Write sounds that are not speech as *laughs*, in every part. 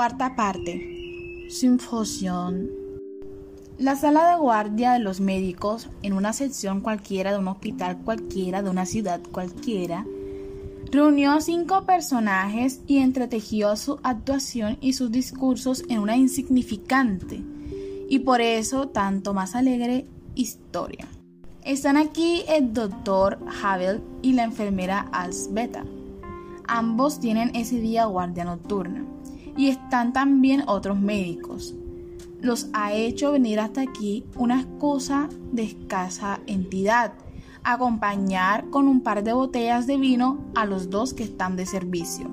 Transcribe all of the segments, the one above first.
Cuarta parte. Simposión. La sala de guardia de los médicos, en una sección cualquiera de un hospital cualquiera, de una ciudad cualquiera, reunió a cinco personajes y entretejió su actuación y sus discursos en una insignificante y por eso tanto más alegre historia. Están aquí el doctor Havel y la enfermera Alsbeta. Ambos tienen ese día guardia nocturna y están también otros médicos. Los ha hecho venir hasta aquí una cosa de escasa entidad, acompañar con un par de botellas de vino a los dos que están de servicio.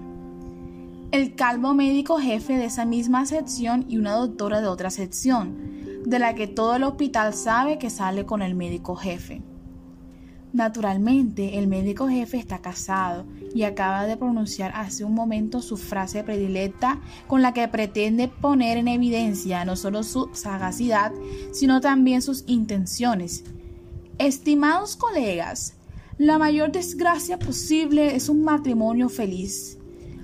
El calvo médico jefe de esa misma sección y una doctora de otra sección, de la que todo el hospital sabe que sale con el médico jefe. Naturalmente, el médico jefe está casado y acaba de pronunciar hace un momento su frase predilecta con la que pretende poner en evidencia no solo su sagacidad, sino también sus intenciones. Estimados colegas, la mayor desgracia posible es un matrimonio feliz.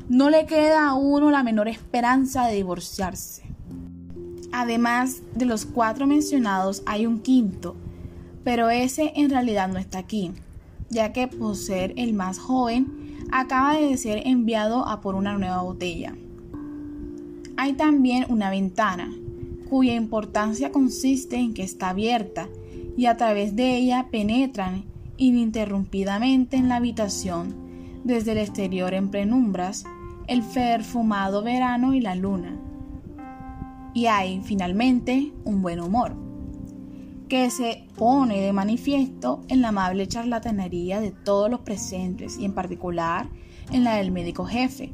No le queda a uno la menor esperanza de divorciarse. Además de los cuatro mencionados, hay un quinto, pero ese en realidad no está aquí, ya que por ser el más joven, acaba de ser enviado a por una nueva botella. Hay también una ventana, cuya importancia consiste en que está abierta y a través de ella penetran ininterrumpidamente en la habitación, desde el exterior en penumbras, el perfumado verano y la luna. Y hay, finalmente, un buen humor que se pone de manifiesto en la amable charlatanería de todos los presentes y en particular en la del médico jefe,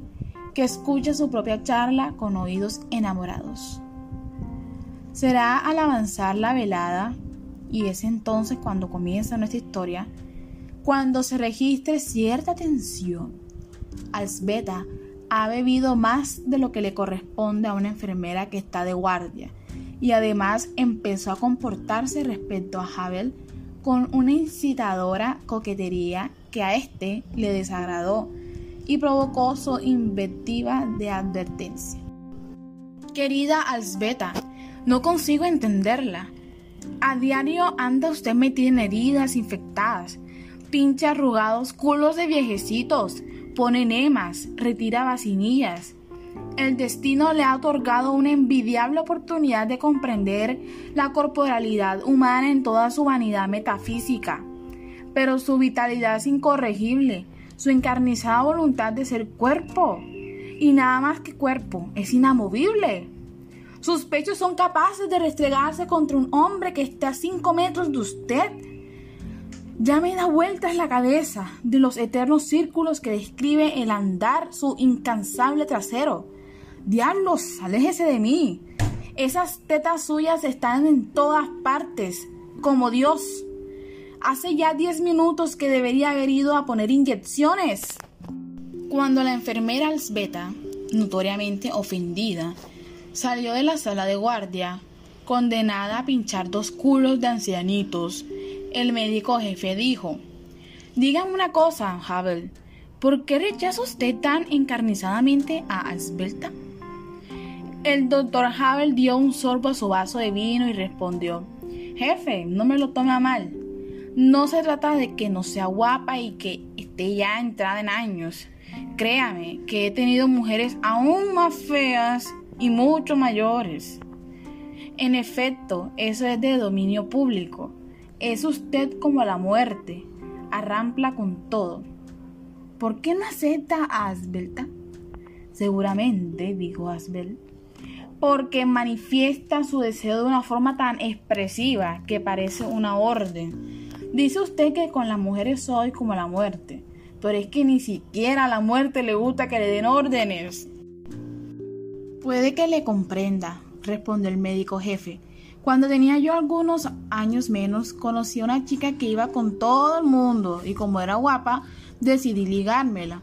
que escucha su propia charla con oídos enamorados. Será al avanzar la velada, y es entonces cuando comienza nuestra historia, cuando se registre cierta tensión. Alsbeta ha bebido más de lo que le corresponde a una enfermera que está de guardia y además empezó a comportarse respecto a Havel con una incitadora coquetería que a este le desagradó y provocó su invectiva de advertencia. Querida Alsbeta, no consigo entenderla. A diario anda usted metida en heridas infectadas, pincha arrugados culos de viejecitos, pone enemas, retira vacinillas, el destino le ha otorgado una envidiable oportunidad de comprender la corporalidad humana en toda su vanidad metafísica. Pero su vitalidad es incorregible, su encarnizada voluntad de ser cuerpo, y nada más que cuerpo, es inamovible. Sus pechos son capaces de restregarse contra un hombre que está a cinco metros de usted. Ya me da vueltas la cabeza de los eternos círculos que describe el andar su incansable trasero Diablos, aléjese de mí. Esas tetas suyas están en todas partes, como Dios. Hace ya diez minutos que debería haber ido a poner inyecciones. Cuando la enfermera Alsbeta, notoriamente ofendida, salió de la sala de guardia, condenada a pinchar dos culos de ancianitos, el médico jefe dijo, Dígame una cosa, Havel, ¿por qué rechaza usted tan encarnizadamente a Alsbeta? El doctor Havel dio un sorbo a su vaso de vino y respondió, Jefe, no me lo tome a mal. No se trata de que no sea guapa y que esté ya entrada en años. Créame que he tenido mujeres aún más feas y mucho mayores. En efecto, eso es de dominio público. Es usted como la muerte, arrampla con todo. ¿Por qué no acepta a Asbelta? Seguramente, dijo Asbel, porque manifiesta su deseo de una forma tan expresiva que parece una orden. Dice usted que con las mujeres soy como la muerte, pero es que ni siquiera a la muerte le gusta que le den órdenes. Puede que le comprenda, respondió el médico jefe. Cuando tenía yo algunos años menos, conocí a una chica que iba con todo el mundo y como era guapa, decidí ligármela.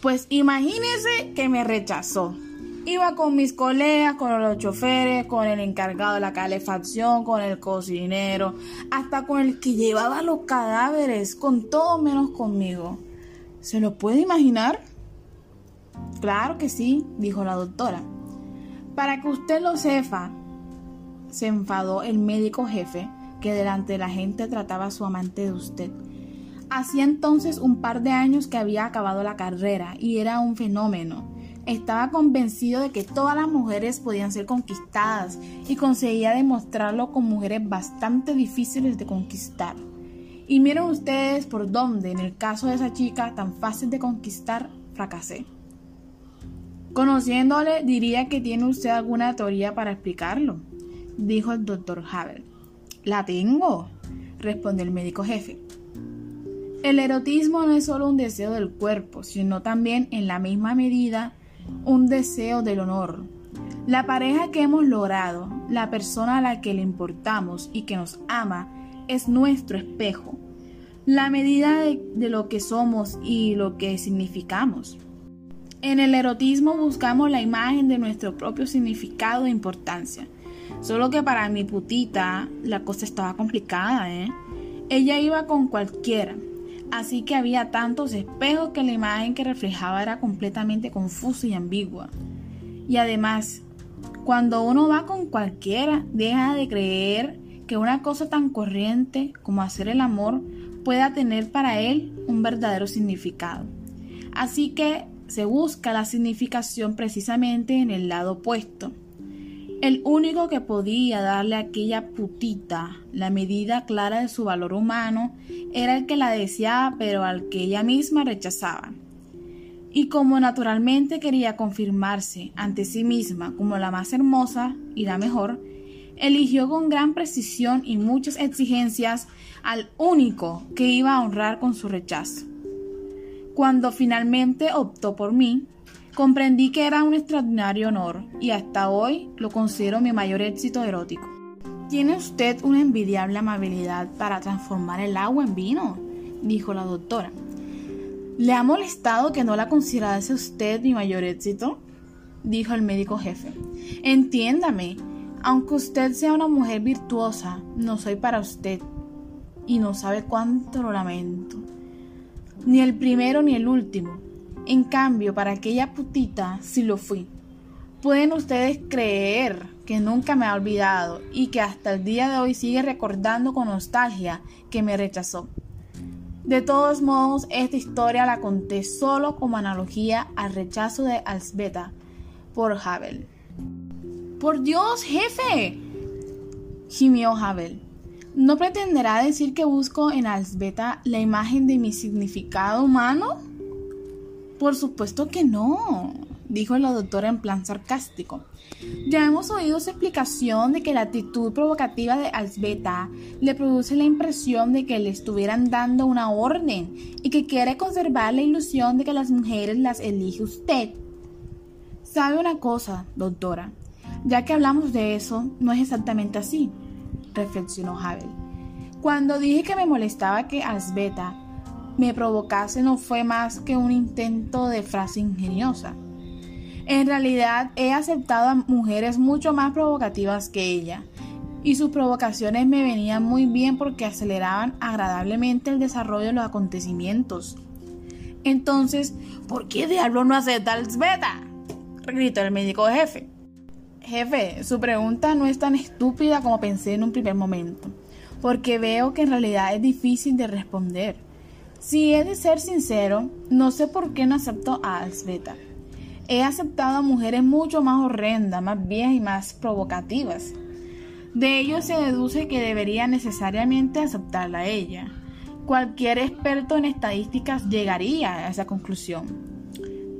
Pues imagínese que me rechazó. Iba con mis colegas, con los choferes, con el encargado de la calefacción, con el cocinero, hasta con el que llevaba los cadáveres, con todo menos conmigo. ¿Se lo puede imaginar? Claro que sí, dijo la doctora. Para que usted lo sepa, se enfadó el médico jefe que delante de la gente trataba a su amante de usted. Hacía entonces un par de años que había acabado la carrera y era un fenómeno. Estaba convencido de que todas las mujeres podían ser conquistadas y conseguía demostrarlo con mujeres bastante difíciles de conquistar. Y miren ustedes por dónde, en el caso de esa chica tan fácil de conquistar, fracasé. Conociéndole, diría que tiene usted alguna teoría para explicarlo, dijo el doctor Havel. La tengo, respondió el médico jefe. El erotismo no es solo un deseo del cuerpo, sino también en la misma medida un deseo del honor. La pareja que hemos logrado, la persona a la que le importamos y que nos ama, es nuestro espejo, la medida de, lo que somos y lo que significamos. En el erotismo buscamos la imagen de nuestro propio significado e importancia. Solo que para mi putita la cosa estaba complicada, ¿eh? Ella iba con cualquiera, así que había tantos espejos que la imagen que reflejaba era completamente confusa y ambigua. Y además, cuando uno va con cualquiera, deja de creer que una cosa tan corriente como hacer el amor pueda tener para él un verdadero significado. Así que se busca la significación precisamente en el lado opuesto. El único que podía darle a aquella putita la medida clara de su valor humano era el que la deseaba pero al que ella misma rechazaba. Y como naturalmente quería confirmarse ante sí misma como la más hermosa y la mejor, eligió con gran precisión y muchas exigencias al único que iba a honrar con su rechazo. Cuando finalmente optó por mí, comprendí que era un extraordinario honor y hasta hoy lo considero mi mayor éxito erótico. Tiene usted una envidiable amabilidad para transformar el agua en vino, dijo la doctora. ¿Le ha molestado que no la considerase usted mi mayor éxito? dijo el médico jefe. Entiéndame, aunque usted sea una mujer virtuosa, no soy para usted. Y no sabe cuánto lo lamento. Ni el primero ni el último. En cambio, para aquella putita sí lo fui. Pueden ustedes creer que nunca me ha olvidado y que hasta el día de hoy sigue recordando con nostalgia que me rechazó. De todos modos, esta historia la conté solo como analogía al rechazo de Alsbeta por Havel. Por Dios, jefe, gimió Havel. ¿No pretenderá decir que busco en Alsbeta la imagen de mi significado humano? Por supuesto que no, dijo la doctora en plan sarcástico. Ya hemos oído su explicación de que la actitud provocativa de Alsbeta le produce la impresión de que le estuvieran dando una orden y que quiere conservar la ilusión de que las mujeres las elige usted. ¿Sabe una cosa, doctora? Ya que hablamos de eso, no es exactamente así, reflexionó Havel. Cuando dije que me molestaba que Asbeta me provocase no fue más que un intento de frase ingeniosa. En realidad he aceptado a mujeres mucho más provocativas que ella, y sus provocaciones me venían muy bien porque aceleraban agradablemente el desarrollo de los acontecimientos. Entonces, ¿por qué diablo no acepta a Asbeta? gritó el médico jefe. Jefe, su pregunta no es tan estúpida como pensé en un primer momento, porque veo que en realidad es difícil de responder. Si he de ser sincero, no sé por qué no acepto a Alsbeta. He aceptado a mujeres mucho más horrendas, más viejas y más provocativas. De ello se deduce que debería necesariamente aceptarla a ella. Cualquier experto en estadísticas llegaría a esa conclusión.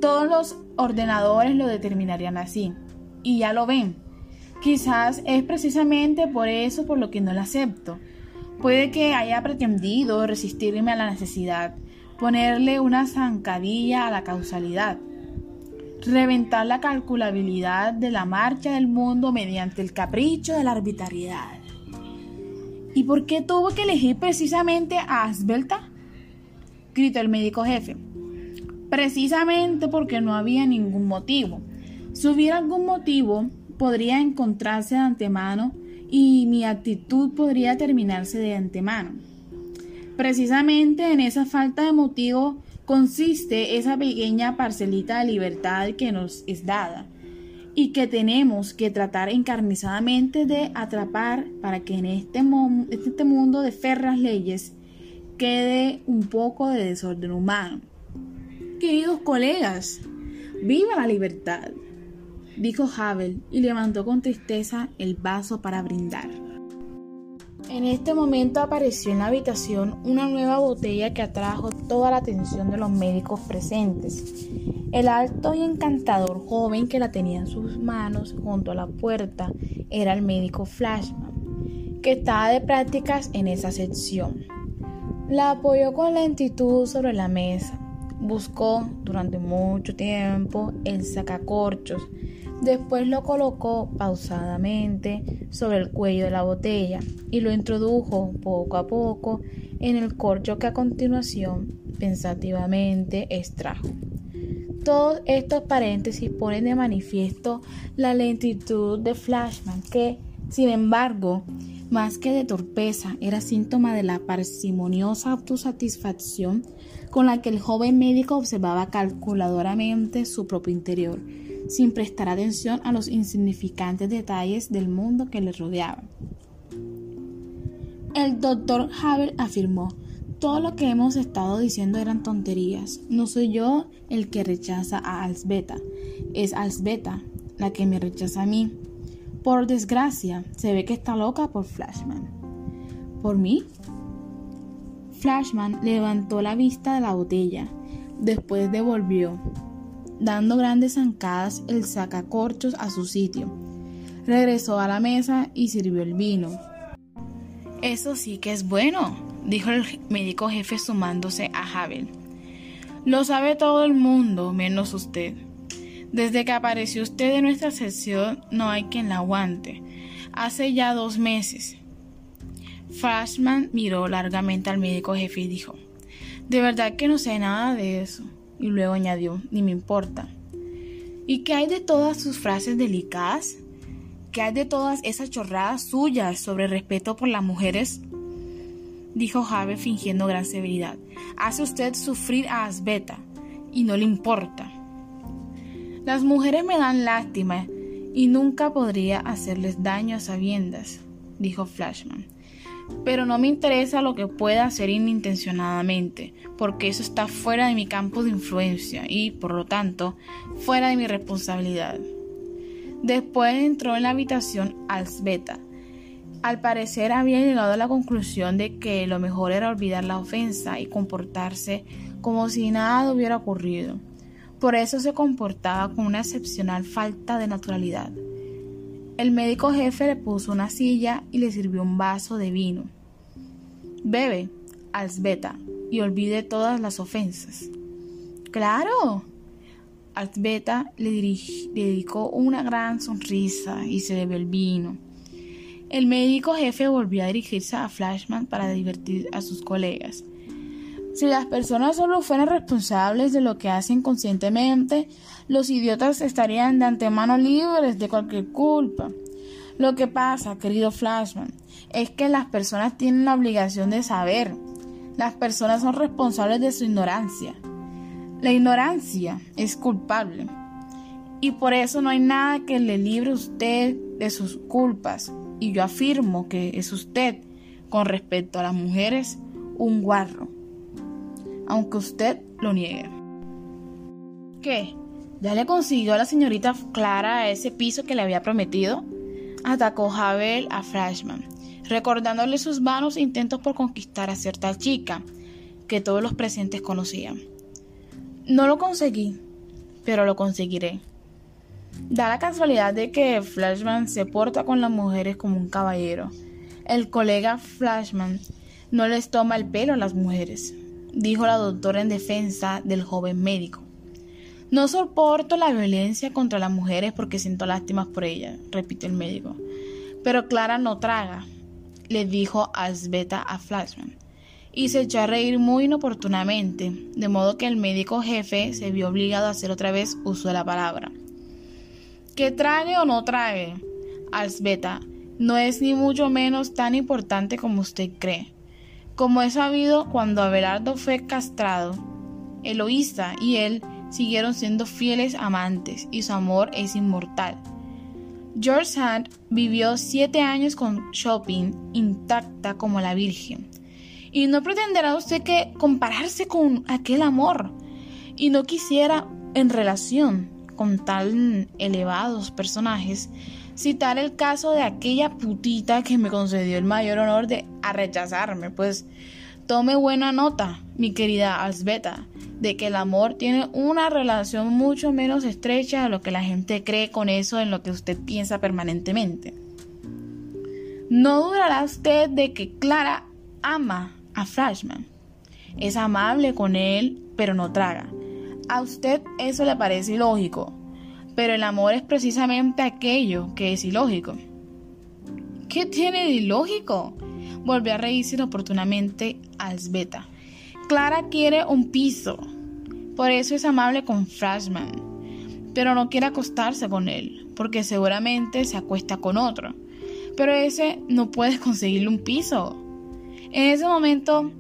Todos los ordenadores lo determinarían así y ya lo ven. Quizás es precisamente por eso por lo que no la acepto. Puede que haya pretendido resistirme a la necesidad, ponerle una zancadilla a la causalidad, reventar la calculabilidad de la marcha del mundo mediante el capricho de la arbitrariedad. ¿Y por qué tuvo que elegir precisamente a Asbelta? gritó el médico jefe. Precisamente porque no había ningún motivo. Si hubiera algún motivo, podría encontrarse de antemano y mi actitud podría terminarse de antemano. Precisamente en esa falta de motivo consiste esa pequeña parcelita de libertad que nos es dada. y que tenemos que tratar encarnizadamente de atrapar para que en este, este mundo de ferras leyes quede un poco de desorden humano. Queridos colegas, viva la libertad, dijo Havel y levantó con tristeza el vaso para brindar. En este momento apareció en la habitación una nueva botella que atrajo toda la atención de los médicos presentes. El alto y encantador joven que la tenía en sus manos junto a la puerta era el médico Flashman, que estaba de prácticas en esa sección. La apoyó con lentitud sobre la mesa. Buscó durante mucho tiempo el sacacorchos. Después lo colocó pausadamente sobre el cuello de la botella y lo introdujo poco a poco en el corcho que a continuación pensativamente extrajo. Todos estos paréntesis ponen de manifiesto la lentitud de Flashman, que, sin embargo, más que de torpeza, era síntoma de la parsimoniosa autosatisfacción con la que el joven médico observaba calculadoramente su propio interior, sin prestar atención a los insignificantes detalles del mundo que le rodeaba. El doctor Haber afirmó, todo lo que hemos estado diciendo eran tonterías. No soy yo el que rechaza a Alsbeta, es Alsbeta la que me rechaza a mí. Por desgracia, se ve que está loca por Flashman. ¿Por mí? Flashman levantó la vista de la botella, después devolvió, dando grandes zancadas el sacacorchos a su sitio. Regresó a la mesa y sirvió el vino. Eso sí que es bueno, dijo el médico jefe sumándose a Havel. Lo sabe todo el mundo, menos usted. Desde que apareció usted en nuestra sección, no hay quien la aguante. Hace ya dos meses. Flashman miró largamente al médico jefe y dijo, de verdad que no sé nada de eso. Y luego añadió, ni me importa. ¿Y qué hay de todas sus frases delicadas? ¿Qué hay de todas esas chorradas suyas sobre respeto por las mujeres? dijo Jave fingiendo gran severidad. Hace usted sufrir a Asbeta y no le importa. Las mujeres me dan lástima y nunca podría hacerles daño a sabiendas, dijo Flashman. Pero no me interesa lo que pueda hacer inintencionadamente, porque eso está fuera de mi campo de influencia y, por lo tanto, fuera de mi responsabilidad. Después entró en la habitación Alsbeta, al parecer había llegado a la conclusión de que lo mejor era olvidar la ofensa y comportarse como si nada hubiera ocurrido. Por eso se comportaba con una excepcional falta de naturalidad. El médico jefe le puso una silla y le sirvió un vaso de vino. Bebe, Alsbeta, y olvide todas las ofensas. ¡Claro! Alsbeta le, le dedicó una gran sonrisa y se bebió el vino. El médico jefe volvió a dirigirse a Flashman para divertir a sus colegas. Si las personas solo fueran responsables de lo que hacen conscientemente, los idiotas estarían de antemano libres de cualquier culpa. Lo que pasa, querido Flashman, es que las personas tienen la obligación de saber. Las personas son responsables de su ignorancia. La ignorancia es culpable. Y por eso no hay nada que le libre a usted de sus culpas y yo afirmo que es usted, con respecto a las mujeres, un guarro, aunque usted lo niegue. ¿Qué? ¿Ya le consiguió a la señorita Clara ese piso que le había prometido? Atacó Javel a Flashman, recordándole sus vanos intentos por conquistar a cierta chica que todos los presentes conocían. No lo conseguí, pero lo conseguiré. Da la casualidad de que Flashman se porta con las mujeres como un caballero. El colega Flashman no les toma el pelo a las mujeres, dijo la doctora en defensa del joven médico. No soporto la violencia contra las mujeres porque siento lástimas por ellas, repitió el médico. Pero Clara no traga, le dijo Asbeta a Flashman, y se echó a reír muy inoportunamente, de modo que el médico jefe se vio obligado a hacer otra vez uso de la palabra. Que trague o no trague, Alsbeta, no es ni mucho menos tan importante como usted cree. Como he sabido, cuando Abelardo fue castrado, Eloísa y él siguieron siendo fieles amantes y su amor es inmortal. George Sand vivió siete años con Shopping intacta como la Virgen. Y no pretenderá usted que compararse con aquel amor. Y no quisiera, en relación con tan elevados personajes, citar el caso de aquella putita que me concedió el mayor honor de rechazarme, pues tome buena nota, mi querida Alsbeta, de que el amor tiene una relación mucho menos estrecha de lo que la gente cree con eso en lo que usted piensa permanentemente. No durará usted de que Clara ama a Flashman. Es amable con él, pero no traga. A usted eso le parece ilógico, pero el amor es precisamente aquello que es ilógico. ¿Qué tiene de ilógico? Volvió a reírse inoportunamente Alsbeta. Clara quiere un piso, por eso es amable con Flashman, pero no quiere acostarse con él, porque seguramente se acuesta con otro. Pero ese no puede *laughs* conseguirle un piso. En ese momento,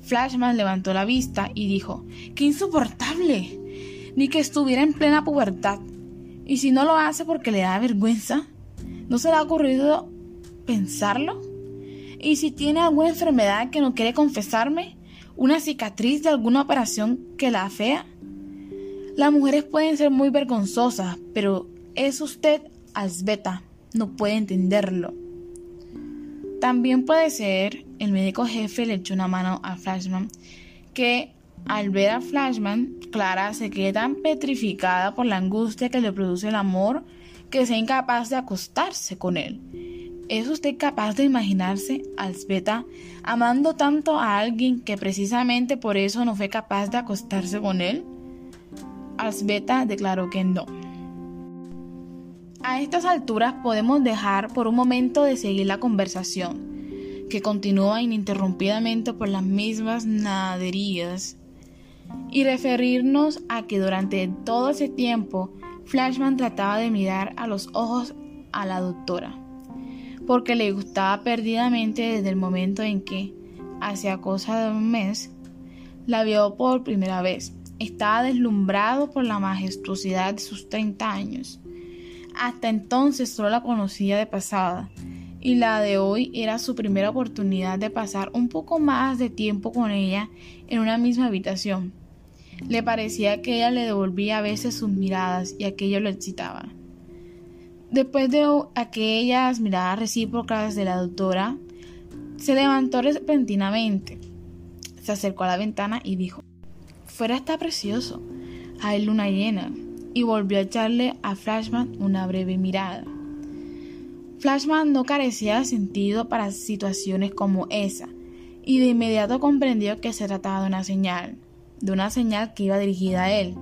Flashman levantó la vista y dijo, ¡qué insoportable! Ni que estuviera en plena pubertad. Y si no lo hace porque le da vergüenza, ¿no se le ha ocurrido pensarlo? ¿Y si tiene alguna enfermedad que no quiere confesarme? ¿Una cicatriz de alguna operación que la afea? Las mujeres pueden ser muy vergonzosas, pero es usted, Asbeta, no puede entenderlo. También puede ser, el médico jefe le echó una mano a Flashman, que al ver a Flashman, Clara se queda tan petrificada por la angustia que le produce el amor que sea incapaz de acostarse con él. ¿Es usted capaz de imaginarse a amando tanto a alguien que precisamente por eso no fue capaz de acostarse con él? Alzbeta declaró que no. A estas alturas podemos dejar por un momento de seguir la conversación, que continúa ininterrumpidamente por las mismas naderías, y referirnos a que durante todo ese tiempo Flashman trataba de mirar a los ojos a la doctora, porque le gustaba perdidamente desde el momento en que, hacia cosa de un mes, la vio por primera vez. Estaba deslumbrado por la majestuosidad de sus 30 años hasta entonces solo la conocía de pasada y la de hoy era su primera oportunidad de pasar un poco más de tiempo con ella en una misma habitación. Le parecía que ella le devolvía a veces sus miradas y aquello lo excitaba. Después de aquellas miradas recíprocas de la doctora, se levantó repentinamente, se acercó a la ventana y dijo, Fuera está precioso, hay luna llena y volvió a echarle a Flashman una breve mirada. Flashman no carecía de sentido para situaciones como esa, y de inmediato comprendió que se trataba de una señal, de una señal que iba dirigida a él.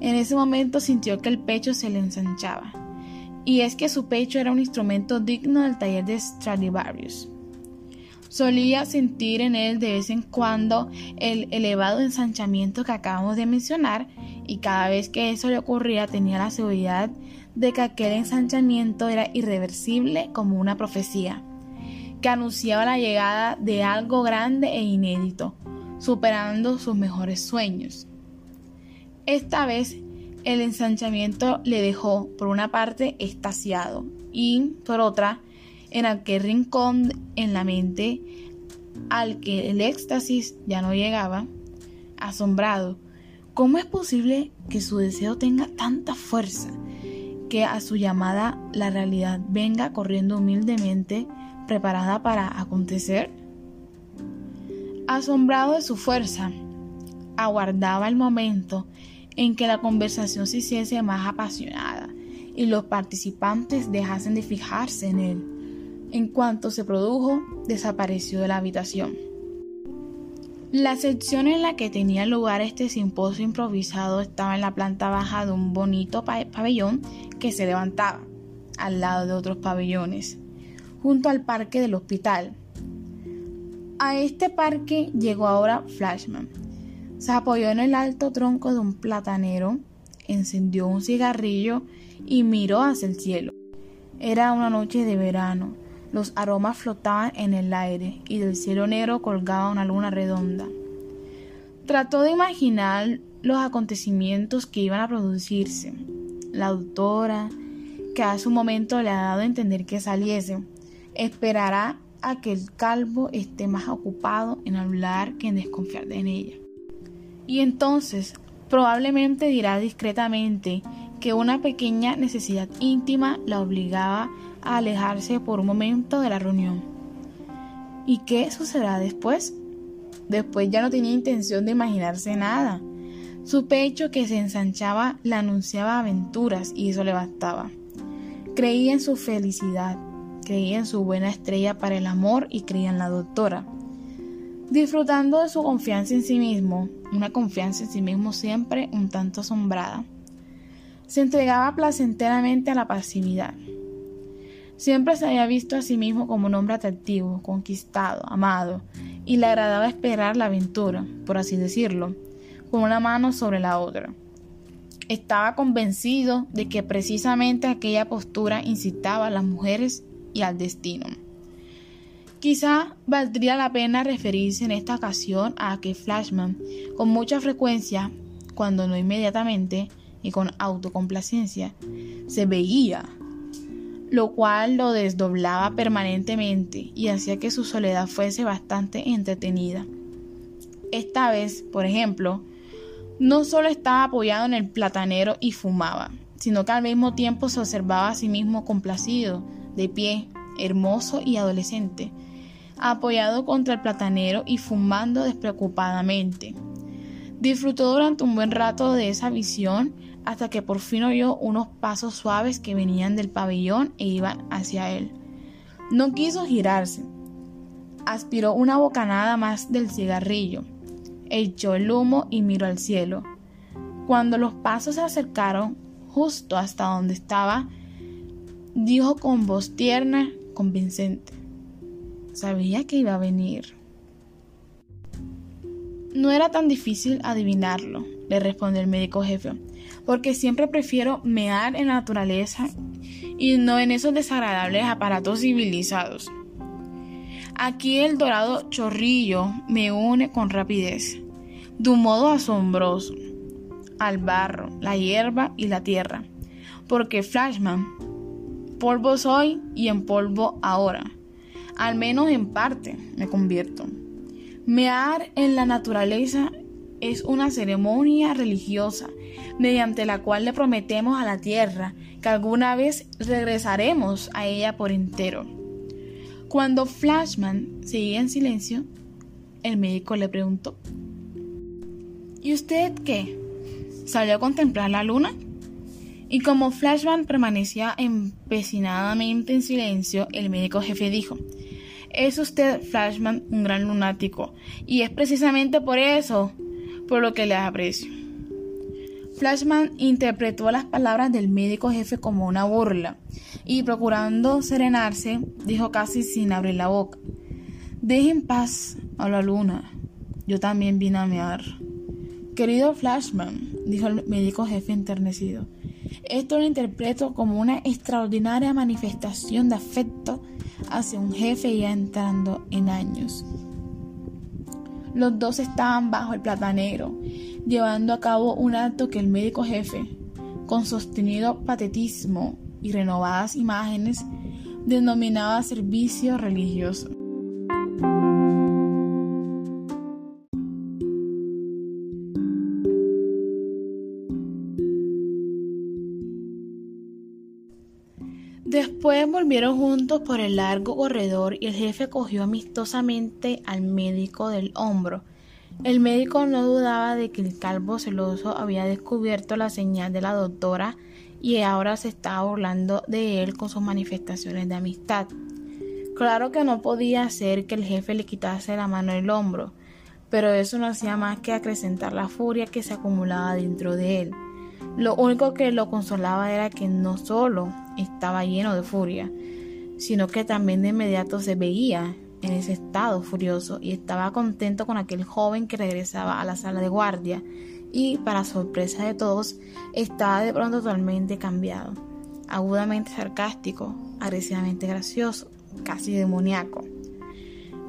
En ese momento sintió que el pecho se le ensanchaba, y es que su pecho era un instrumento digno del taller de Stradivarius. Solía sentir en él de vez en cuando el elevado ensanchamiento que acabamos de mencionar y cada vez que eso le ocurría tenía la seguridad de que aquel ensanchamiento era irreversible como una profecía, que anunciaba la llegada de algo grande e inédito, superando sus mejores sueños. Esta vez el ensanchamiento le dejó, por una parte, estasiado y, por otra, en aquel rincón en la mente al que el éxtasis ya no llegaba, asombrado. ¿Cómo es posible que su deseo tenga tanta fuerza que a su llamada la realidad venga corriendo humildemente preparada para acontecer? Asombrado de su fuerza, aguardaba el momento en que la conversación se hiciese más apasionada y los participantes dejasen de fijarse en él en cuanto se produjo, desapareció de la habitación. La sección en la que tenía lugar este simposio improvisado estaba en la planta baja de un bonito pabellón que se levantaba, al lado de otros pabellones, junto al parque del hospital. A este parque llegó ahora Flashman. Se apoyó en el alto tronco de un platanero, encendió un cigarrillo y miró hacia el cielo. Era una noche de verano los aromas flotaban en el aire y del cielo negro colgaba una luna redonda. Trató de imaginar los acontecimientos que iban a producirse. La doctora, que hace un momento le ha dado a entender que saliese, esperará a que el calvo esté más ocupado en hablar que en desconfiar de ella. Y entonces probablemente dirá discretamente que una pequeña necesidad íntima la obligaba a alejarse por un momento de la reunión. ¿Y qué sucederá después? Después ya no tenía intención de imaginarse nada. Su pecho que se ensanchaba le anunciaba aventuras y eso le bastaba. Creía en su felicidad, creía en su buena estrella para el amor y creía en la doctora. Disfrutando de su confianza en sí mismo, una confianza en sí mismo siempre un tanto asombrada, se entregaba placenteramente a la pasividad. Siempre se había visto a sí mismo como un hombre atractivo, conquistado, amado, y le agradaba esperar la aventura, por así decirlo, con una mano sobre la otra. Estaba convencido de que precisamente aquella postura incitaba a las mujeres y al destino. Quizá valdría la pena referirse en esta ocasión a que Flashman, con mucha frecuencia, cuando no inmediatamente y con autocomplacencia, se veía, lo cual lo desdoblaba permanentemente y hacía que su soledad fuese bastante entretenida. Esta vez, por ejemplo, no solo estaba apoyado en el platanero y fumaba, sino que al mismo tiempo se observaba a sí mismo complacido, de pie, hermoso y adolescente, apoyado contra el platanero y fumando despreocupadamente. Disfrutó durante un buen rato de esa visión hasta que por fin oyó unos pasos suaves que venían del pabellón e iban hacia él. No quiso girarse. Aspiró una bocanada más del cigarrillo echó el humo y miró al cielo. Cuando los pasos se acercaron justo hasta donde estaba, dijo con voz tierna, convincente. Sabía que iba a venir. No era tan difícil adivinarlo, le respondió el médico jefe, porque siempre prefiero mear en la naturaleza y no en esos desagradables aparatos civilizados. Aquí el dorado chorrillo me une con rapidez, de un modo asombroso, al barro, la hierba y la tierra, porque Flashman, polvo soy y en polvo ahora, al menos en parte me convierto. Mear en la naturaleza es una ceremonia religiosa mediante la cual le prometemos a la tierra que alguna vez regresaremos a ella por entero. Cuando Flashman seguía en silencio, el médico le preguntó, ¿Y usted qué? ¿Salió a contemplar la luna? Y como Flashman permanecía empecinadamente en silencio, el médico jefe dijo, es usted, Flashman, un gran lunático, y es precisamente por eso por lo que le aprecio. Flashman interpretó las palabras del médico jefe como una burla y procurando serenarse, dijo casi sin abrir la boca, Deje en paz a la luna, yo también vine a mear. Querido Flashman, dijo el médico jefe enternecido, esto lo interpreto como una extraordinaria manifestación de afecto hacia un jefe ya entrando en años. Los dos estaban bajo el platanero, llevando a cabo un acto que el médico jefe, con sostenido patetismo y renovadas imágenes, denominaba servicio religioso. Después volvieron juntos por el largo corredor y el jefe cogió amistosamente al médico del hombro. El médico no dudaba de que el calvo celoso había descubierto la señal de la doctora y ahora se estaba burlando de él con sus manifestaciones de amistad. Claro que no podía hacer que el jefe le quitase la mano del hombro, pero eso no hacía más que acrecentar la furia que se acumulaba dentro de él. Lo único que lo consolaba era que no solo estaba lleno de furia, sino que también de inmediato se veía en ese estado furioso y estaba contento con aquel joven que regresaba a la sala de guardia y, para sorpresa de todos, estaba de pronto totalmente cambiado, agudamente sarcástico, agresivamente gracioso, casi demoníaco.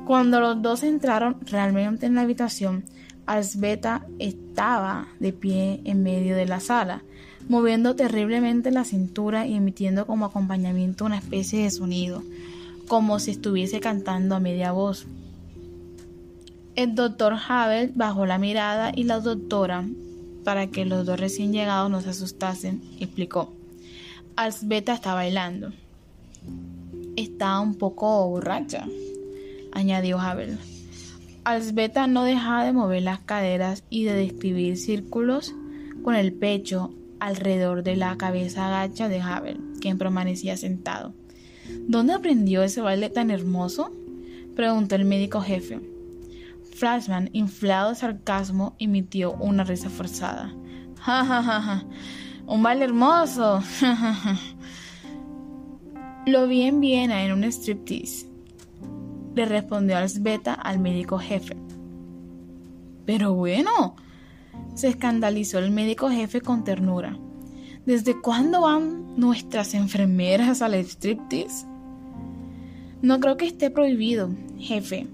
Cuando los dos entraron realmente en la habitación, Alsbeta estaba de pie en medio de la sala, moviendo terriblemente la cintura y emitiendo como acompañamiento una especie de sonido, como si estuviese cantando a media voz. El doctor Havel bajó la mirada y la doctora, para que los dos recién llegados no se asustasen, explicó. Alsbeta está bailando. Está un poco borracha, añadió Havel. Alsbeta no dejaba de mover las caderas y de describir círculos con el pecho alrededor de la cabeza agacha de Havel, quien permanecía sentado. ¿Dónde aprendió ese baile tan hermoso? preguntó el médico jefe. Flashman, inflado de sarcasmo, emitió una risa forzada. ¡Ja, ja, ja! ¡Un baile hermoso! *laughs* Lo vi en Viena en un striptease, le respondió Alsbeta al médico jefe. Pero bueno, se escandalizó el médico jefe con ternura. ¿Desde cuándo van nuestras enfermeras al striptease? No creo que esté prohibido, jefe.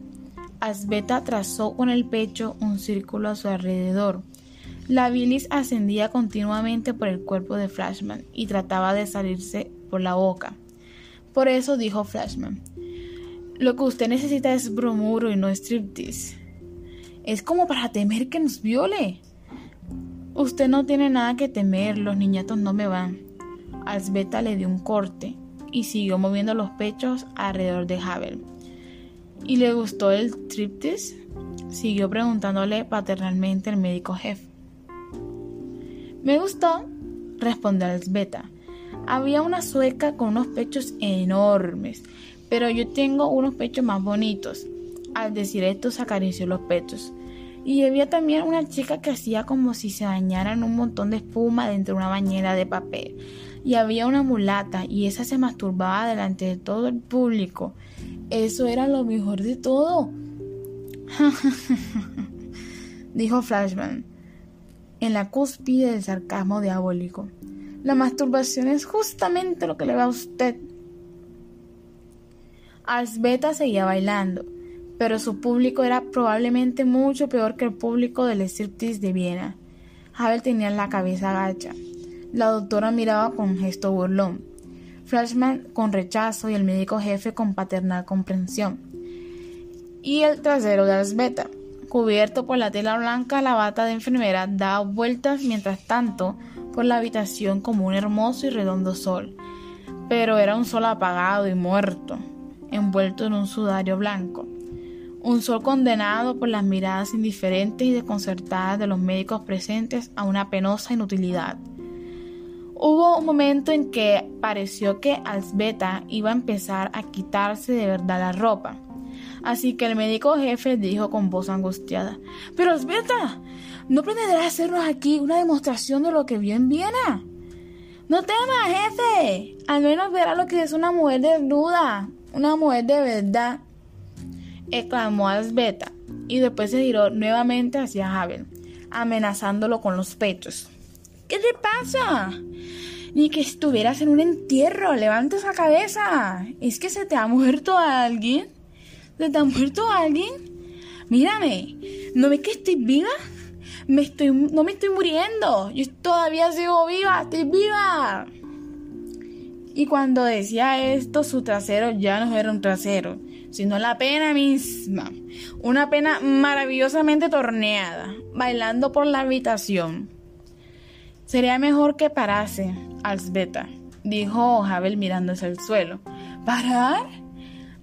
Asbeta trazó con el pecho un círculo a su alrededor. La bilis ascendía continuamente por el cuerpo de Flashman y trataba de salirse por la boca. Por eso dijo Flashman, lo que usted necesita es bromuro y no striptease. Es como para temer que nos viole. Usted no tiene nada que temer, los niñatos no me van. Alsbeta le dio un corte y siguió moviendo los pechos alrededor de Havel. ¿Y le gustó el striptease? Siguió preguntándole paternalmente el médico jefe. Me gustó, respondió Alsbeta. Había una sueca con unos pechos enormes, pero yo tengo unos pechos más bonitos. Al decir esto se acarició los pechos. Y había también una chica que hacía como si se bañara en un montón de espuma dentro de una bañera de papel. Y había una mulata y esa se masturbaba delante de todo el público. Eso era lo mejor de todo. *laughs* dijo Flashman, en la cúspide del sarcasmo diabólico. La masturbación es justamente lo que le va a usted. Alsbeta seguía bailando pero su público era probablemente mucho peor que el público del striptease de Viena. Havel tenía la cabeza agacha. La doctora miraba con gesto burlón. Flashman con rechazo y el médico jefe con paternal comprensión. Y el trasero de Alsbeta, cubierto por la tela blanca, la bata de enfermera daba vueltas mientras tanto por la habitación como un hermoso y redondo sol. Pero era un sol apagado y muerto, envuelto en un sudario blanco un sol condenado por las miradas indiferentes y desconcertadas de los médicos presentes a una penosa inutilidad. Hubo un momento en que pareció que Alsbeta iba a empezar a quitarse de verdad la ropa. Así que el médico jefe dijo con voz angustiada, Pero Alsbeta, ¿no pretenderás hacernos aquí una demostración de lo que vio en Viena? No temas, jefe. Al menos verá lo que es una mujer desnuda, una mujer de verdad exclamó Asbeta y después se giró nuevamente hacia Havel, amenazándolo con los pechos. ¿Qué te pasa? Ni que estuvieras en un entierro. Levanta esa cabeza. ¿Es que se te ha muerto alguien? ¿Se te ha muerto alguien? Mírame. ¿No ves que estoy viva? Me estoy, no me estoy muriendo. Yo todavía sigo viva. Estoy viva. Y cuando decía esto, su trasero ya no era un trasero, sino la pena misma. Una pena maravillosamente torneada, bailando por la habitación. Sería mejor que parase, Alsbeta, dijo Havel mirándose al suelo. ¿Parar?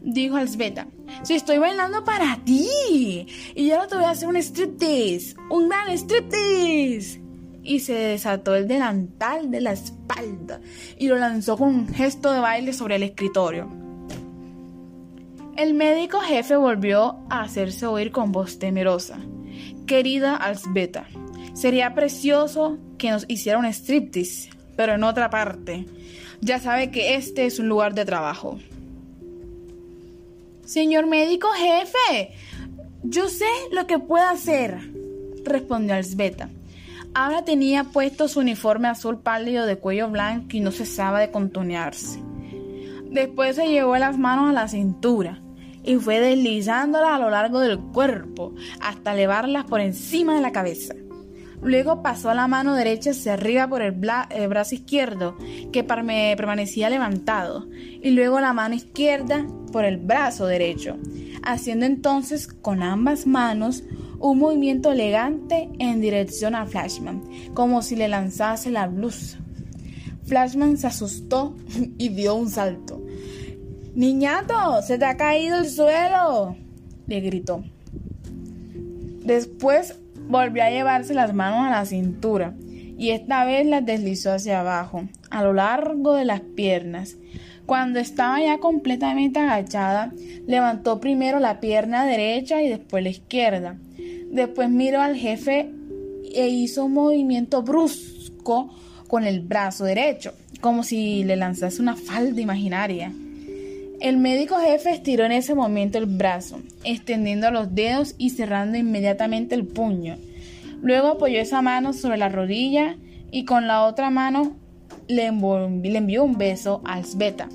dijo Alsbeta. Si estoy bailando para ti. Y ahora te voy a hacer un striptease. Un gran striptease y se desató el delantal de la espalda y lo lanzó con un gesto de baile sobre el escritorio. El médico jefe volvió a hacerse oír con voz temerosa. Querida Alsbeta, sería precioso que nos hiciera un striptease, pero en otra parte. Ya sabe que este es un lugar de trabajo. Señor médico jefe, yo sé lo que puedo hacer, respondió Alsbeta. Ahora tenía puesto su uniforme azul pálido de cuello blanco y no cesaba de contonearse. Después se llevó las manos a la cintura y fue deslizándolas a lo largo del cuerpo hasta elevarlas por encima de la cabeza. Luego pasó la mano derecha hacia arriba por el, brazo izquierdo, que permanecía levantado, y luego la mano izquierda por el brazo derecho, haciendo entonces con ambas manos un movimiento elegante en dirección a Flashman, como si le lanzase la blusa. Flashman se asustó *laughs* y dio un salto. Niñato, se te ha caído el suelo, le gritó. Después volvió a llevarse las manos a la cintura y esta vez las deslizó hacia abajo, a lo largo de las piernas. Cuando estaba ya completamente agachada, levantó primero la pierna derecha y después la izquierda. Después miró al jefe e hizo un movimiento brusco con el brazo derecho, como si le lanzase una falda imaginaria. El médico jefe estiró en ese momento el brazo, extendiendo los dedos y cerrando inmediatamente el puño. Luego apoyó esa mano sobre la rodilla y con la otra mano le, envió un beso a Sveta.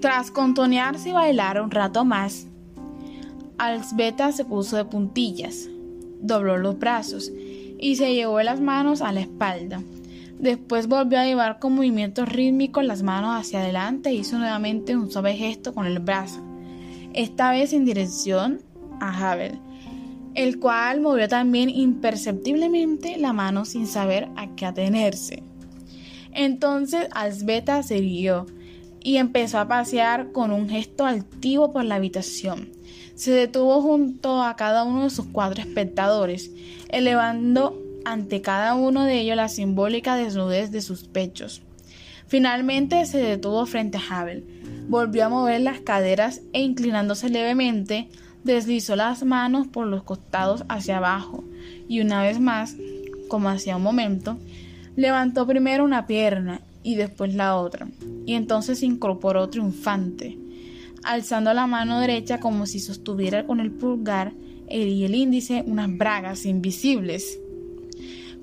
Tras contonearse y bailar un rato más, Alsbeta se puso de puntillas, dobló los brazos y se llevó las manos a la espalda. Después volvió a llevar con movimientos rítmicos las manos hacia adelante e hizo nuevamente un suave gesto con el brazo, esta vez en dirección a Havel, el cual movió también imperceptiblemente la mano sin saber a qué atenerse. Entonces Alsbeta se guió y empezó a pasear con un gesto altivo por la habitación. Se detuvo junto a cada uno de sus cuatro espectadores, elevando ante cada uno de ellos la simbólica desnudez de sus pechos. Finalmente se detuvo frente a Havel, volvió a mover las caderas e inclinándose levemente, deslizó las manos por los costados hacia abajo y una vez más, como hacía un momento, levantó primero una pierna y después la otra, y entonces se incorporó triunfante, alzando la mano derecha como si sostuviera con el pulgar y el índice unas bragas invisibles.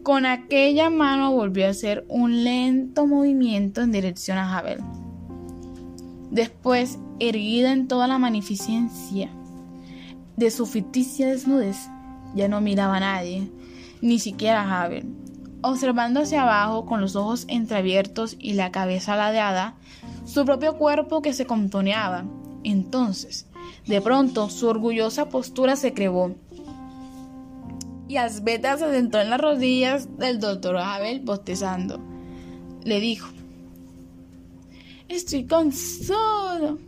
Con aquella mano volvió a hacer un lento movimiento en dirección a Jabel. Después, erguida en toda la magnificencia de su ficticia desnudez, ya no miraba a nadie, ni siquiera a Jabel. Observando hacia abajo con los ojos entreabiertos y la cabeza ladeada, su propio cuerpo que se contoneaba. Entonces, de pronto, su orgullosa postura se crevó y Asbeta se sentó en las rodillas del doctor Abel bostezando. Le dijo, Estoy cansado.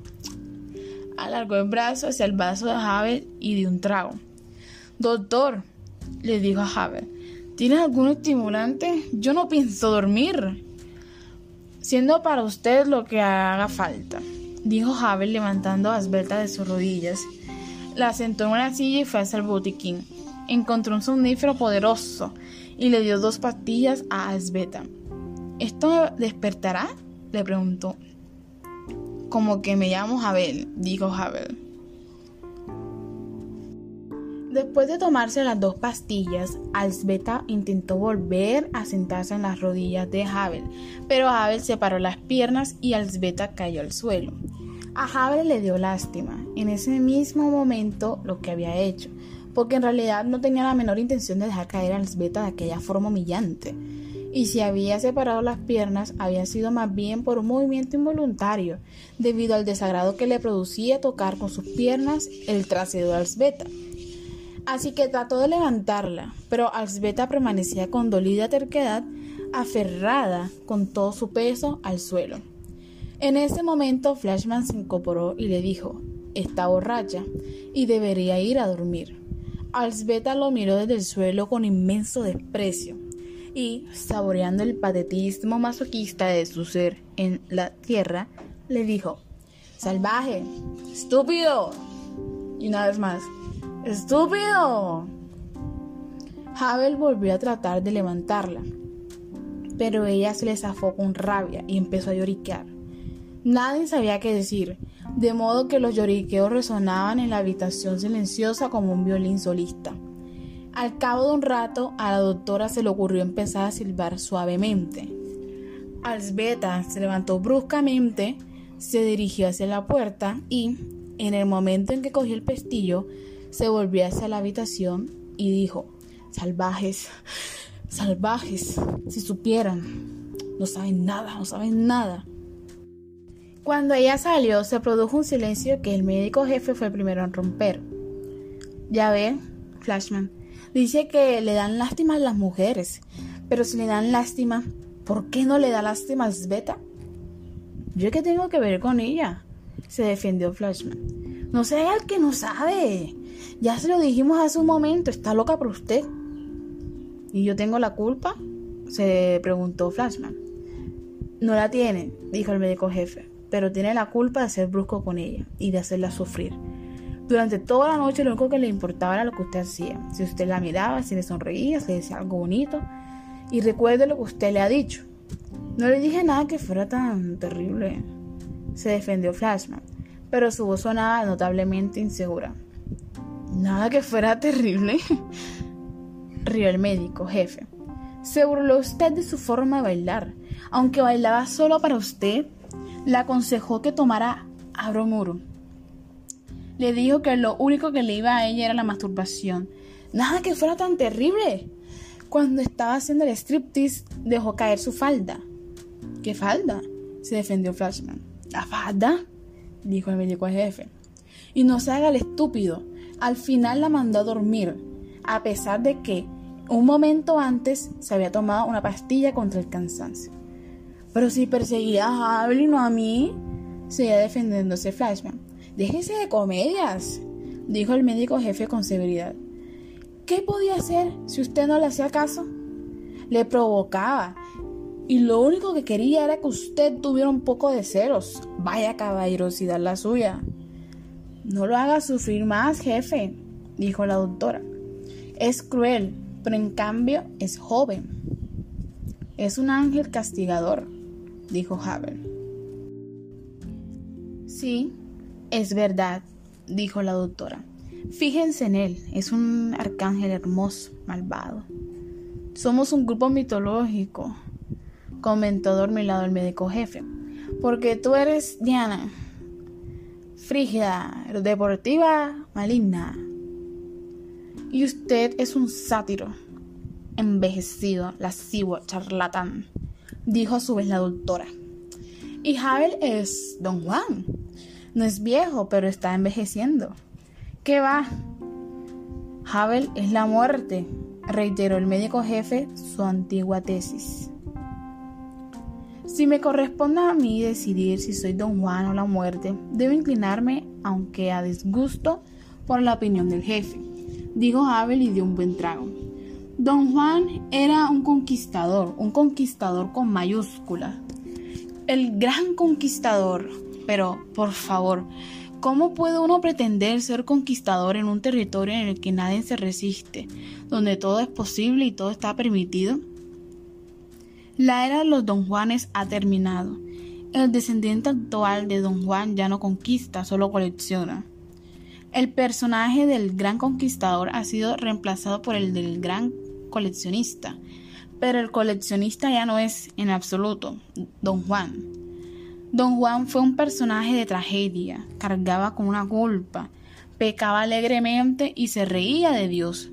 Alargó el brazo hacia el vaso de Havel y dio un trago. Doctor, le dijo a Havel, ¿tienes algún estimulante? Yo no pienso dormir. Siendo para usted lo que haga falta, dijo Havel levantando a Asbeta de sus rodillas. La sentó en una silla y fue hacia el botiquín encontró un somnífero poderoso y le dio dos pastillas a Asbeta. ¿Esto despertará? le preguntó. Como que me llamo Jabel, dijo Jabel. Después de tomarse las dos pastillas, Alsbeta intentó volver a sentarse en las rodillas de Jabel, pero Jabel separó las piernas y Alsbeta cayó al suelo. A Jabel le dio lástima en ese mismo momento lo que había hecho, porque en realidad no tenía la menor intención de dejar caer a Elsbeta de aquella forma humillante. Y si había separado las piernas, había sido más bien por un movimiento involuntario, debido al desagrado que le producía tocar con sus piernas el trasero de Alsbeta. Así que trató de levantarla, pero Alsbeta permanecía con dolida terquedad, aferrada con todo su peso al suelo. En ese momento Flashman se incorporó y le dijo, está borracha y debería ir a dormir. Alsbeta lo miró desde el suelo con inmenso desprecio y, saboreando el patetismo masoquista de su ser en la tierra, le dijo, Salvaje, estúpido. Y una vez más, estúpido. Havel volvió a tratar de levantarla, pero ella se le zafó con rabia y empezó a lloriquear. Nadie sabía qué decir, de modo que los lloriqueos resonaban en la habitación silenciosa como un violín solista. Al cabo de un rato, a la doctora se le ocurrió empezar a silbar suavemente. Alsbeta se levantó bruscamente, se dirigió hacia la puerta y, En el momento en que cogió el pestillo, se volvió hacia la habitación y dijo, salvajes, salvajes, si supieran, no saben nada, no saben nada. Cuando ella salió, se produjo un silencio que el médico jefe fue el primero en romper. Ya ve, Flashman, dice que le dan lástima a las mujeres, pero si le dan lástima, ¿por qué no le da lástima a Sveta? ¿Yo qué tengo que ver con ella? Se defendió Flashman. No sé el que no sabe. Ya se lo dijimos hace un momento, está loca por usted. ¿Y yo tengo la culpa? Se preguntó Flashman. No la tiene, dijo el médico jefe, pero tiene la culpa de ser brusco con ella y de hacerla sufrir. Durante toda la noche lo único que le importaba era lo que usted hacía. Si usted la miraba, si le sonreía, si decía algo bonito. Y recuerde lo que usted le ha dicho. No le dije nada que fuera tan terrible. Se defendió Flashman, pero su voz sonaba notablemente insegura. Nada que fuera terrible. *laughs* Rió el médico, jefe. Se burló usted de su forma de bailar. Aunque bailaba solo para usted, le aconsejó que tomara abromuro le dijo que lo único que le iba a ella era la masturbación. Nada que fuera tan terrible. Cuando estaba haciendo el striptease, dejó caer su falda. ¿Qué falda? se defendió Flashman. ¿La falda? dijo el médico jefe. Y no se haga el estúpido. Al final la mandó a dormir, a pesar de que un momento antes se había tomado una pastilla contra el cansancio. Pero si perseguía a y no a mí, seguía defendiéndose Flashman. Déjese de comedias, dijo el médico jefe con severidad. ¿Qué podía hacer si usted no le hacía caso? Le provocaba. Y lo único que quería era que usted tuviera un poco de ceros. Vaya caballerosidad la suya. No lo haga sufrir más, jefe, dijo la doctora. Es cruel, pero en cambio es joven. Es un ángel castigador, dijo Havel. Sí, es verdad, dijo la doctora. Fíjense en él, es un arcángel hermoso, malvado. Somos un grupo mitológico, comentó dormilado el médico jefe, porque tú eres Diana, frígida, deportiva, maligna. Y usted es un sátiro, envejecido, lascivo, charlatán, dijo a su vez la doctora. Y Javel es don Juan, no es viejo, pero está envejeciendo. ¿Qué va? Havel es la muerte, reiteró el médico jefe su antigua tesis. Si me corresponde a mí decidir si soy don Juan o la muerte, debo inclinarme, aunque a disgusto, por la opinión del jefe, dijo Havel y dio un buen trago. Don Juan era un conquistador, un conquistador con mayúscula. El gran conquistador, pero por favor, ¿cómo puede uno pretender ser conquistador en un territorio en el que nadie se resiste, donde todo es posible y todo está permitido? La era de los don Juanes ha terminado. El descendiente actual de don Juan ya no conquista, solo colecciona. El personaje del gran conquistador ha sido reemplazado por el del gran coleccionista, pero el coleccionista ya no es en absoluto don Juan. Don Juan fue un personaje de tragedia, cargaba con una culpa, pecaba alegremente y se reía de Dios.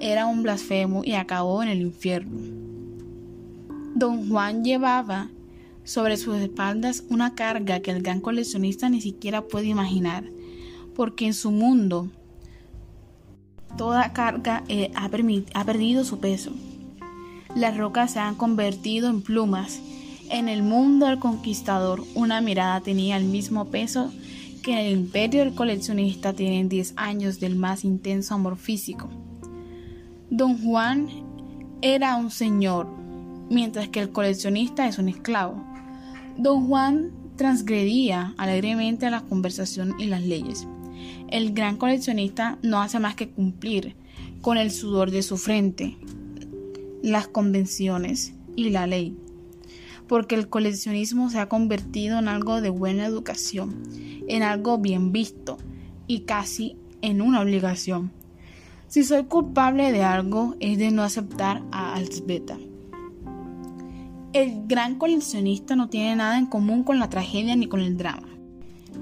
Era un blasfemo y acabó en el infierno. Don Juan llevaba sobre sus espaldas una carga que el gran coleccionista ni siquiera puede imaginar, porque en su mundo toda carga eh, ha, perdido su peso. Las rocas se han convertido en plumas en el mundo del conquistador, una mirada tenía el mismo peso que en el imperio del coleccionista tienen 10 años del más intenso amor físico. Don Juan era un señor, mientras que el coleccionista es un esclavo. Don Juan transgredía alegremente la conversación y las leyes. El gran coleccionista no hace más que cumplir con el sudor de su frente las convenciones y la ley porque el coleccionismo se ha convertido en algo de buena educación, en algo bien visto y casi en una obligación. Si soy culpable de algo es de no aceptar a Alzbeta. El gran coleccionista no tiene nada en común con la tragedia ni con el drama.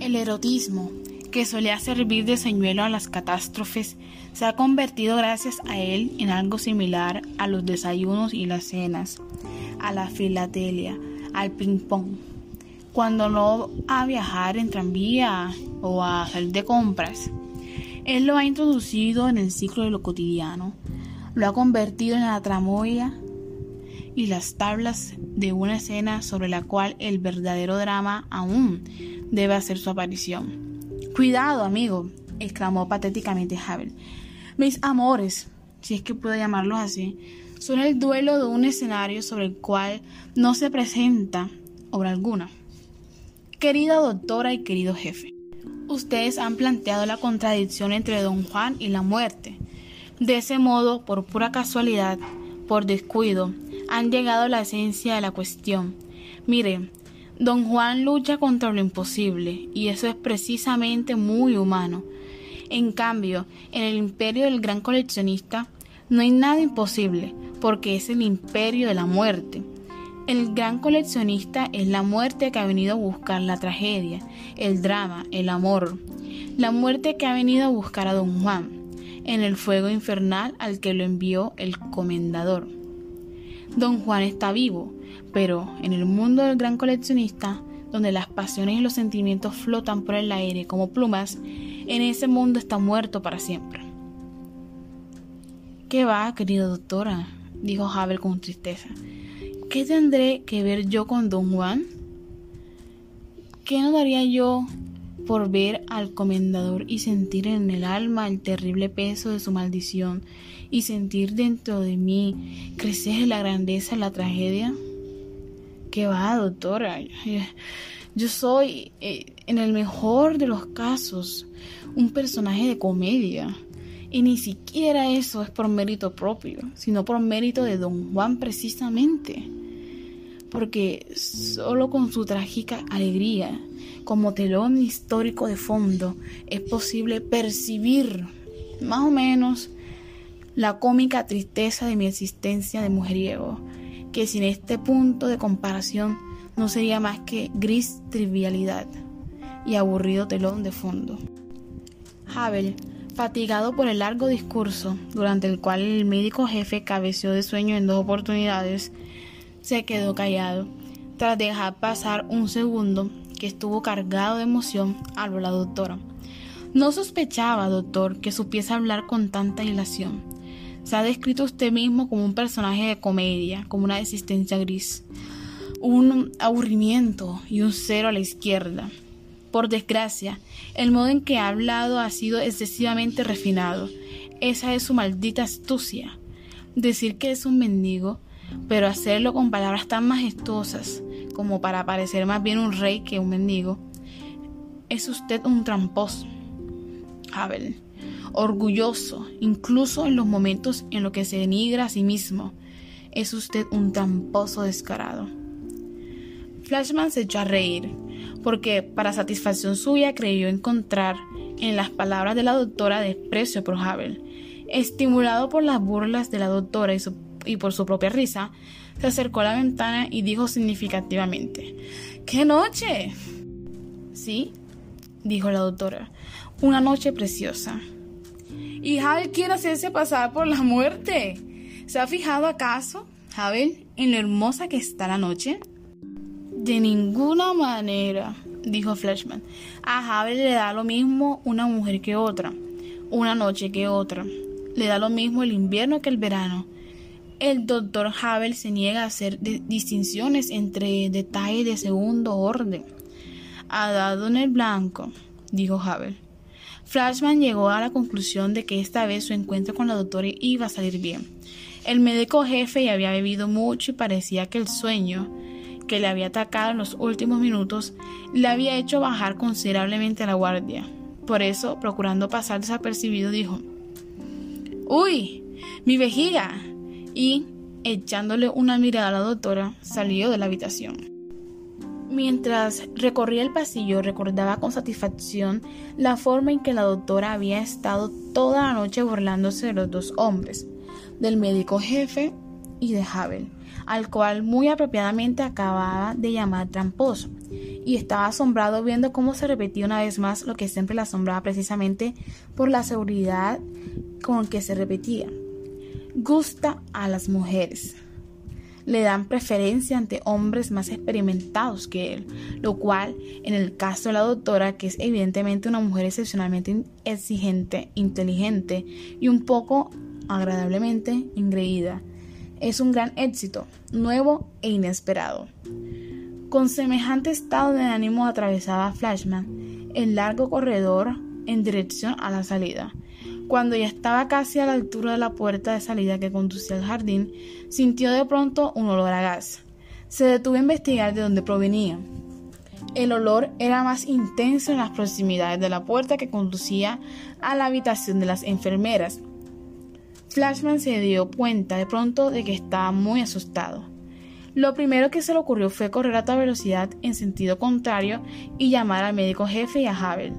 El erotismo, que solía servir de señuelo a las catástrofes, se ha convertido gracias a él en algo similar a los desayunos y las cenas, a la filatelia, al ping-pong. Cuando no a viajar en tranvía o a salir de compras, él lo ha introducido en el ciclo de lo cotidiano, lo ha convertido en la tramoya y las tablas de una escena sobre la cual el verdadero drama aún debe hacer su aparición. Cuidado, amigo, exclamó patéticamente Havel. Mis amores, si es que puedo llamarlos así, son el duelo de un escenario sobre el cual no se presenta obra alguna. Querida doctora y querido jefe, ustedes han planteado la contradicción entre don Juan y la muerte. De ese modo, por pura casualidad, por descuido, han llegado a la esencia de la cuestión. Mire, don Juan lucha contra lo imposible, y eso es precisamente muy humano. En cambio, en el imperio del gran coleccionista no hay nada imposible, porque es el imperio de la muerte. El gran coleccionista es la muerte que ha venido a buscar la tragedia, el drama, el amor. La muerte que ha venido a buscar a don Juan, en el fuego infernal al que lo envió el comendador. Don Juan está vivo, pero en el mundo del gran coleccionista, donde las pasiones y los sentimientos flotan por el aire como plumas, en ese mundo está muerto para siempre. ¿Qué va, querida doctora? dijo Havel con tristeza. ¿Qué tendré que ver yo con don Juan? ¿Qué no daría yo por ver al comendador y sentir en el alma el terrible peso de su maldición y sentir dentro de mí crecer la grandeza de la tragedia? ¿Qué va, doctora? Yo soy, eh, en el mejor de los casos, un personaje de comedia. Y ni siquiera eso es por mérito propio, sino por mérito de don Juan precisamente. Porque solo con su trágica alegría, como telón histórico de fondo, es posible percibir más o menos la cómica tristeza de mi existencia de mujeriego, que sin este punto de comparación no sería más que gris trivialidad y aburrido telón de fondo. Havel Fatigado por el largo discurso, durante el cual el médico jefe cabeció de sueño en dos oportunidades, se quedó callado, tras dejar pasar un segundo que estuvo cargado de emoción, habló la doctora. No sospechaba, doctor, que supiese hablar con tanta ilación. Se ha descrito usted mismo como un personaje de comedia, como una existencia gris, un aburrimiento y un cero a la izquierda. Por desgracia, el modo en que ha hablado ha sido excesivamente refinado. Esa es su maldita astucia. Decir que es un mendigo, pero hacerlo con palabras tan majestuosas como para parecer más bien un rey que un mendigo. Es usted un tramposo. Abel, orgulloso, incluso en los momentos en los que se denigra a sí mismo. Es usted un tramposo descarado. Flashman se echó a reír porque para satisfacción suya creyó encontrar en las palabras de la doctora desprecio por Havel. Estimulado por las burlas de la doctora y, por su propia risa, se acercó a la ventana y dijo significativamente, ¡Qué noche! Sí, dijo la doctora, una noche preciosa. Y Havel quiere hacerse pasar por la muerte. ¿Se ha fijado acaso, Havel, en lo hermosa que está la noche? De ninguna manera, dijo Flashman. A Havel le da lo mismo una mujer que otra, una noche que otra. Le da lo mismo el invierno que el verano. El doctor Havel se niega a hacer distinciones entre detalles de segundo orden. Ha dado en el blanco, dijo Havel. Flashman llegó a la conclusión de que esta vez su encuentro con la doctora iba a salir bien. El médico jefe ya había bebido mucho y parecía que el sueño que le había atacado en los últimos minutos le había hecho bajar considerablemente la guardia. Por eso, procurando pasar desapercibido, dijo, ¡Uy! ¡Mi vejiga! Y, echándole una mirada a la doctora, salió de la habitación. Mientras recorría el pasillo, recordaba con satisfacción la forma en que la doctora había estado toda la noche burlándose de los dos hombres, del médico jefe y de Havel al cual muy apropiadamente acababa de llamar tramposo, y estaba asombrado viendo cómo se repetía una vez más lo que siempre le asombraba precisamente por la seguridad con que se repetía. Gusta a las mujeres. Le dan preferencia ante hombres más experimentados que él, lo cual, en el caso de la doctora, que es evidentemente una mujer excepcionalmente exigente, inteligente y un poco agradablemente engreída, es un gran éxito, nuevo e inesperado. Con semejante estado de ánimo atravesaba Flashman el largo corredor en dirección a la salida. Cuando ya estaba casi a la altura de la puerta de salida que conducía al jardín, sintió de pronto un olor a gas. Se detuvo a investigar de dónde provenía. El olor era más intenso en las proximidades de la puerta que conducía a la habitación de las enfermeras, Flashman se dio cuenta de pronto de que estaba muy asustado. Lo primero que se le ocurrió fue correr a toda velocidad en sentido contrario y llamar al médico jefe y a Havel,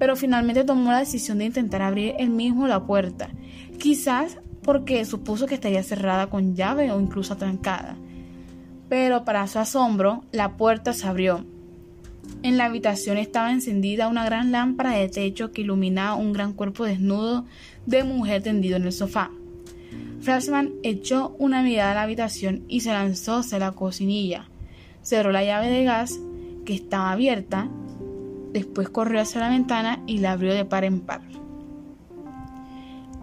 pero finalmente tomó la decisión de intentar abrir él mismo la puerta, quizás porque supuso que estaría cerrada con llave o incluso trancada. Pero para su asombro, la puerta se abrió. En la habitación estaba encendida una gran lámpara de techo que iluminaba un gran cuerpo desnudo de mujer tendido en el sofá. Flashman echó una mirada a la habitación y se lanzó hacia la cocinilla. Cerró la llave de gas, que estaba abierta, después corrió hacia la ventana y la abrió de par en par.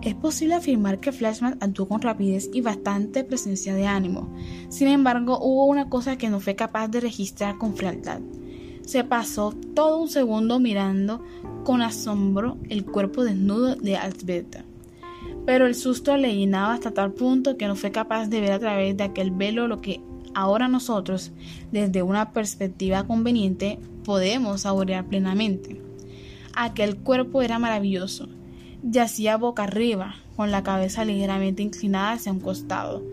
Es posible afirmar que Flashman actuó con rapidez y bastante presencia de ánimo. Sin embargo, hubo una cosa que no fue capaz de registrar con frialdad. Se pasó todo un segundo mirando con asombro el cuerpo desnudo de Alzbeta. Pero el susto le llenaba hasta tal punto que no fue capaz de ver a través de aquel velo lo que ahora nosotros, desde una perspectiva conveniente, podemos saborear plenamente. Aquel cuerpo era maravilloso. Yacía boca arriba, con la cabeza ligeramente inclinada hacia un costado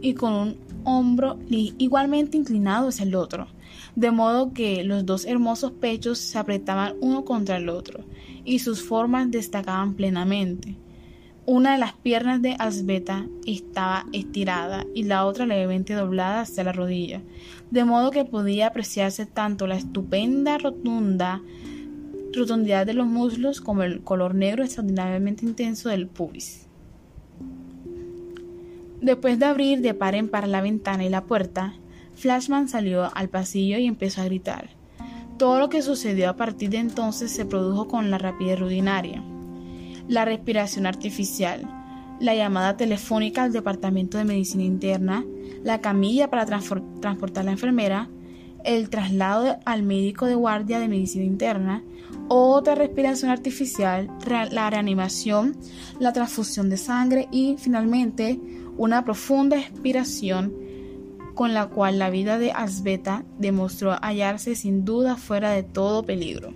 y con un hombro igualmente inclinado hacia el otro de modo que los dos hermosos pechos se apretaban uno contra el otro, y sus formas destacaban plenamente. Una de las piernas de Asbeta estaba estirada y la otra levemente doblada hacia la rodilla, de modo que podía apreciarse tanto la estupenda rotundidad de los muslos como el color negro extraordinariamente intenso del pubis. Después de abrir de par en par la ventana y la puerta, Flashman salió al pasillo y empezó a gritar. Todo lo que sucedió a partir de entonces se produjo con la rapidez rutinaria. La respiración artificial, la llamada telefónica al departamento de medicina interna, la camilla para transportar a la enfermera, el traslado al médico de guardia de medicina interna, otra respiración artificial, la reanimación, la transfusión de sangre y finalmente una profunda expiración con la cual la vida de Asbeta demostró hallarse sin duda fuera de todo peligro.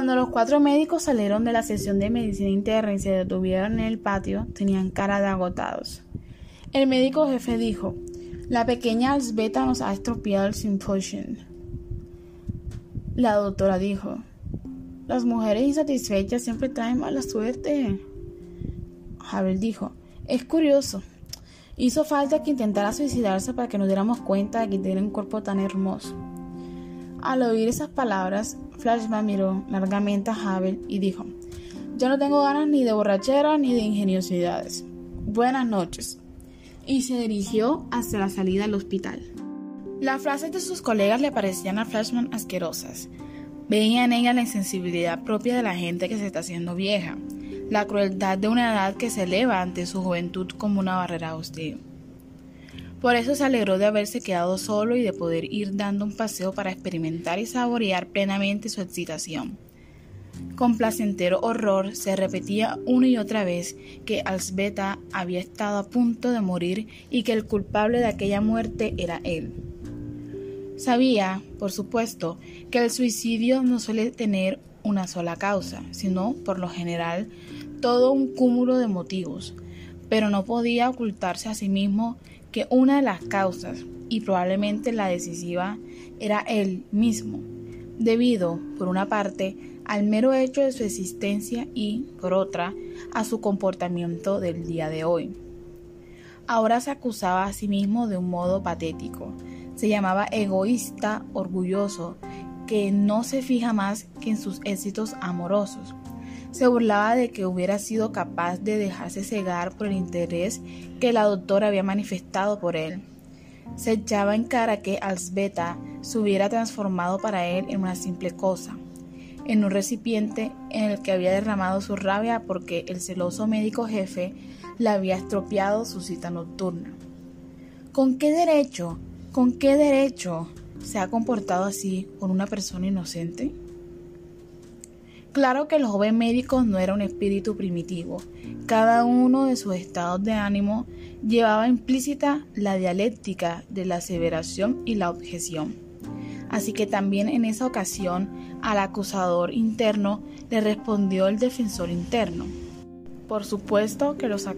Cuando los cuatro médicos salieron de la sesión de medicina interna y se detuvieron en el patio, tenían cara de agotados. El médico jefe dijo, la pequeña Asbeta nos ha estropeado el symposium. La doctora dijo, las mujeres insatisfechas siempre traen mala suerte. Havel dijo, es curioso. Hizo falta que intentara suicidarse para que nos diéramos cuenta de que tiene un cuerpo tan hermoso. Al oír esas palabras, Flashman miró largamente a Havel y dijo, yo no tengo ganas ni de borrachera ni de ingeniosidades. Buenas noches. Y se dirigió hacia la salida del hospital. Las frases de sus colegas le parecían a Flashman asquerosas. Veía en ella la insensibilidad propia de la gente que se está haciendo vieja, la crueldad de una edad que se eleva ante su juventud como una barrera hostil. Por eso se alegró de haberse quedado solo y de poder ir dando un paseo para experimentar y saborear plenamente su excitación. Con placentero horror se repetía una y otra vez que Alsbeta había estado a punto de morir y que el culpable de aquella muerte era él. Sabía, por supuesto, que el suicidio no suele tener una sola causa, sino, por lo general, todo un cúmulo de motivos, pero no podía ocultarse a sí mismo que una de las causas, y probablemente la decisiva, era él mismo, debido, por una parte, al mero hecho de su existencia y, por otra, a su comportamiento del día de hoy. Ahora se acusaba a sí mismo de un modo patético. Se llamaba egoísta, orgulloso, que no se fija más que en sus éxitos amorosos. Se burlaba de que hubiera sido capaz de dejarse cegar por el interés que la doctora había manifestado por él. Se echaba en cara que Alsbeta se hubiera transformado para él en una simple cosa, en un recipiente en el que había derramado su rabia porque el celoso médico jefe le había estropeado su cita nocturna. ¿Con qué derecho? ¿Con qué derecho se ha comportado así con una persona inocente? Claro que el joven médico no era un espíritu primitivo. Cada uno de sus estados de ánimo llevaba implícita la dialéctica de la aseveración y la objeción. Así que también en esa ocasión al acusador interno le respondió el defensor interno. Por supuesto que los,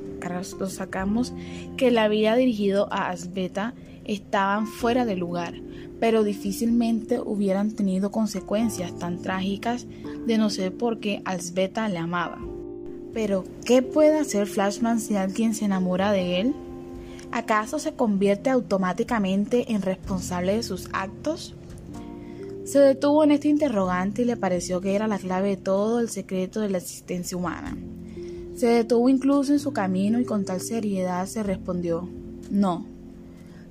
sacamos que le había dirigido a Asbeta estaban fuera de lugar, pero difícilmente hubieran tenido consecuencias tan trágicas de no ser porque Asbeta le amaba. Pero, ¿qué puede hacer Flashman si alguien se enamora de él? ¿Acaso se convierte automáticamente en responsable de sus actos? Se detuvo en este interrogante y le pareció que era la clave de todo el secreto de la existencia humana. Se detuvo incluso en su camino y con tal seriedad se respondió, no.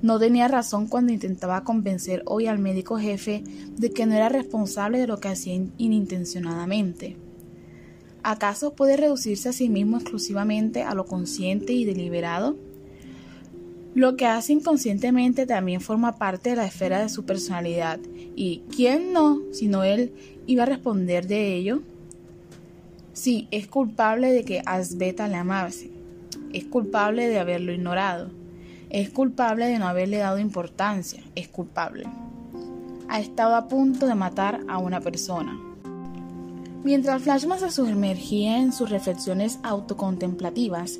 No tenía razón cuando intentaba convencer hoy al médico jefe de que no era responsable de lo que hacía inintencionadamente. ¿Acaso puede reducirse a sí mismo exclusivamente a lo consciente y deliberado? Lo que hace inconscientemente también forma parte de la esfera de su personalidad. ¿Y quién no, sino él, iba a responder de ello? Sí, es culpable de que Asbeta le amase. Es culpable de haberlo ignorado. Es culpable de no haberle dado importancia. Es culpable. Ha estado a punto de matar a una persona. Mientras Flashman se sumergía en sus reflexiones autocontemplativas,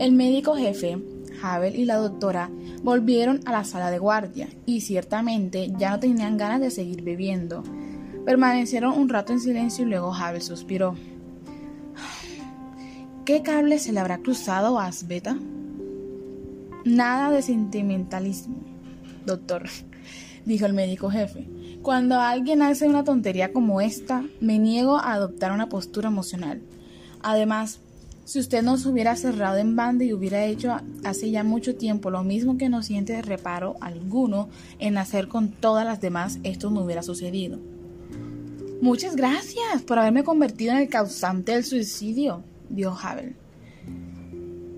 el médico jefe Havel y la doctora volvieron a la sala de guardia y ciertamente ya no tenían ganas de seguir bebiendo. Permanecieron un rato en silencio y luego Havel suspiró. *sighs* ¿Qué cable se le habrá cruzado a Asbeta? Nada de sentimentalismo, doctor, *laughs* dijo el médico jefe. Cuando alguien hace una tontería como esta, me niego a adoptar una postura emocional. Además, si usted no se hubiera cerrado en banda y hubiera hecho hace ya mucho tiempo lo mismo que no siente reparo alguno en hacer con todas las demás, esto no hubiera sucedido. Muchas gracias por haberme convertido en el causante del suicidio, dijo Havel.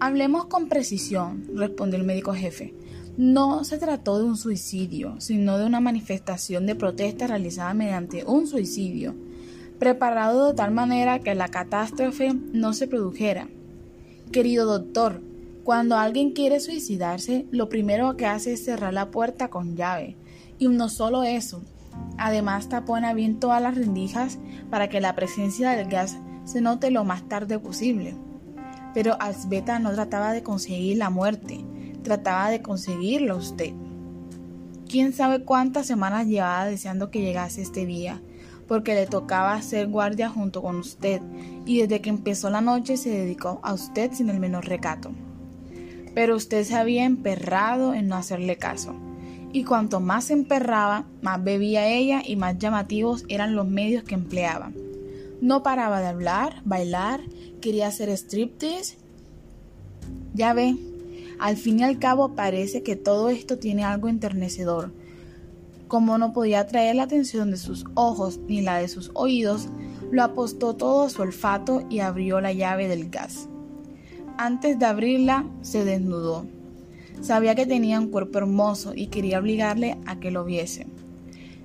Hablemos con precisión, respondió el médico jefe. No se trató de un suicidio, sino de una manifestación de protesta realizada mediante un suicidio preparado de tal manera que la catástrofe no se produjera. Querido doctor, cuando alguien quiere suicidarse, lo primero que hace es cerrar la puerta con llave. Y no solo eso, además tapona bien todas las rendijas para que la presencia del gas se note lo más tarde posible. Pero Alsbeta no trataba de conseguir la muerte, trataba de conseguirlo usted. Quién sabe cuántas semanas llevaba deseando que llegase este día, porque le tocaba hacer guardia junto con usted, y desde que empezó la noche se dedicó a usted sin el menor recato. Pero usted se había emperrado en no hacerle caso, y cuanto más se emperraba, más bebía ella y más llamativos eran los medios que empleaba. No paraba de hablar, bailar, quería hacer striptease. Ya ve, al fin y al cabo parece que todo esto tiene algo enternecedor, como no podía atraer la atención de sus ojos ni la de sus oídos, lo apostó todo a su olfato y abrió la llave del gas. Antes de abrirla, se desnudó. Sabía que tenía un cuerpo hermoso y quería obligarle a que lo viese.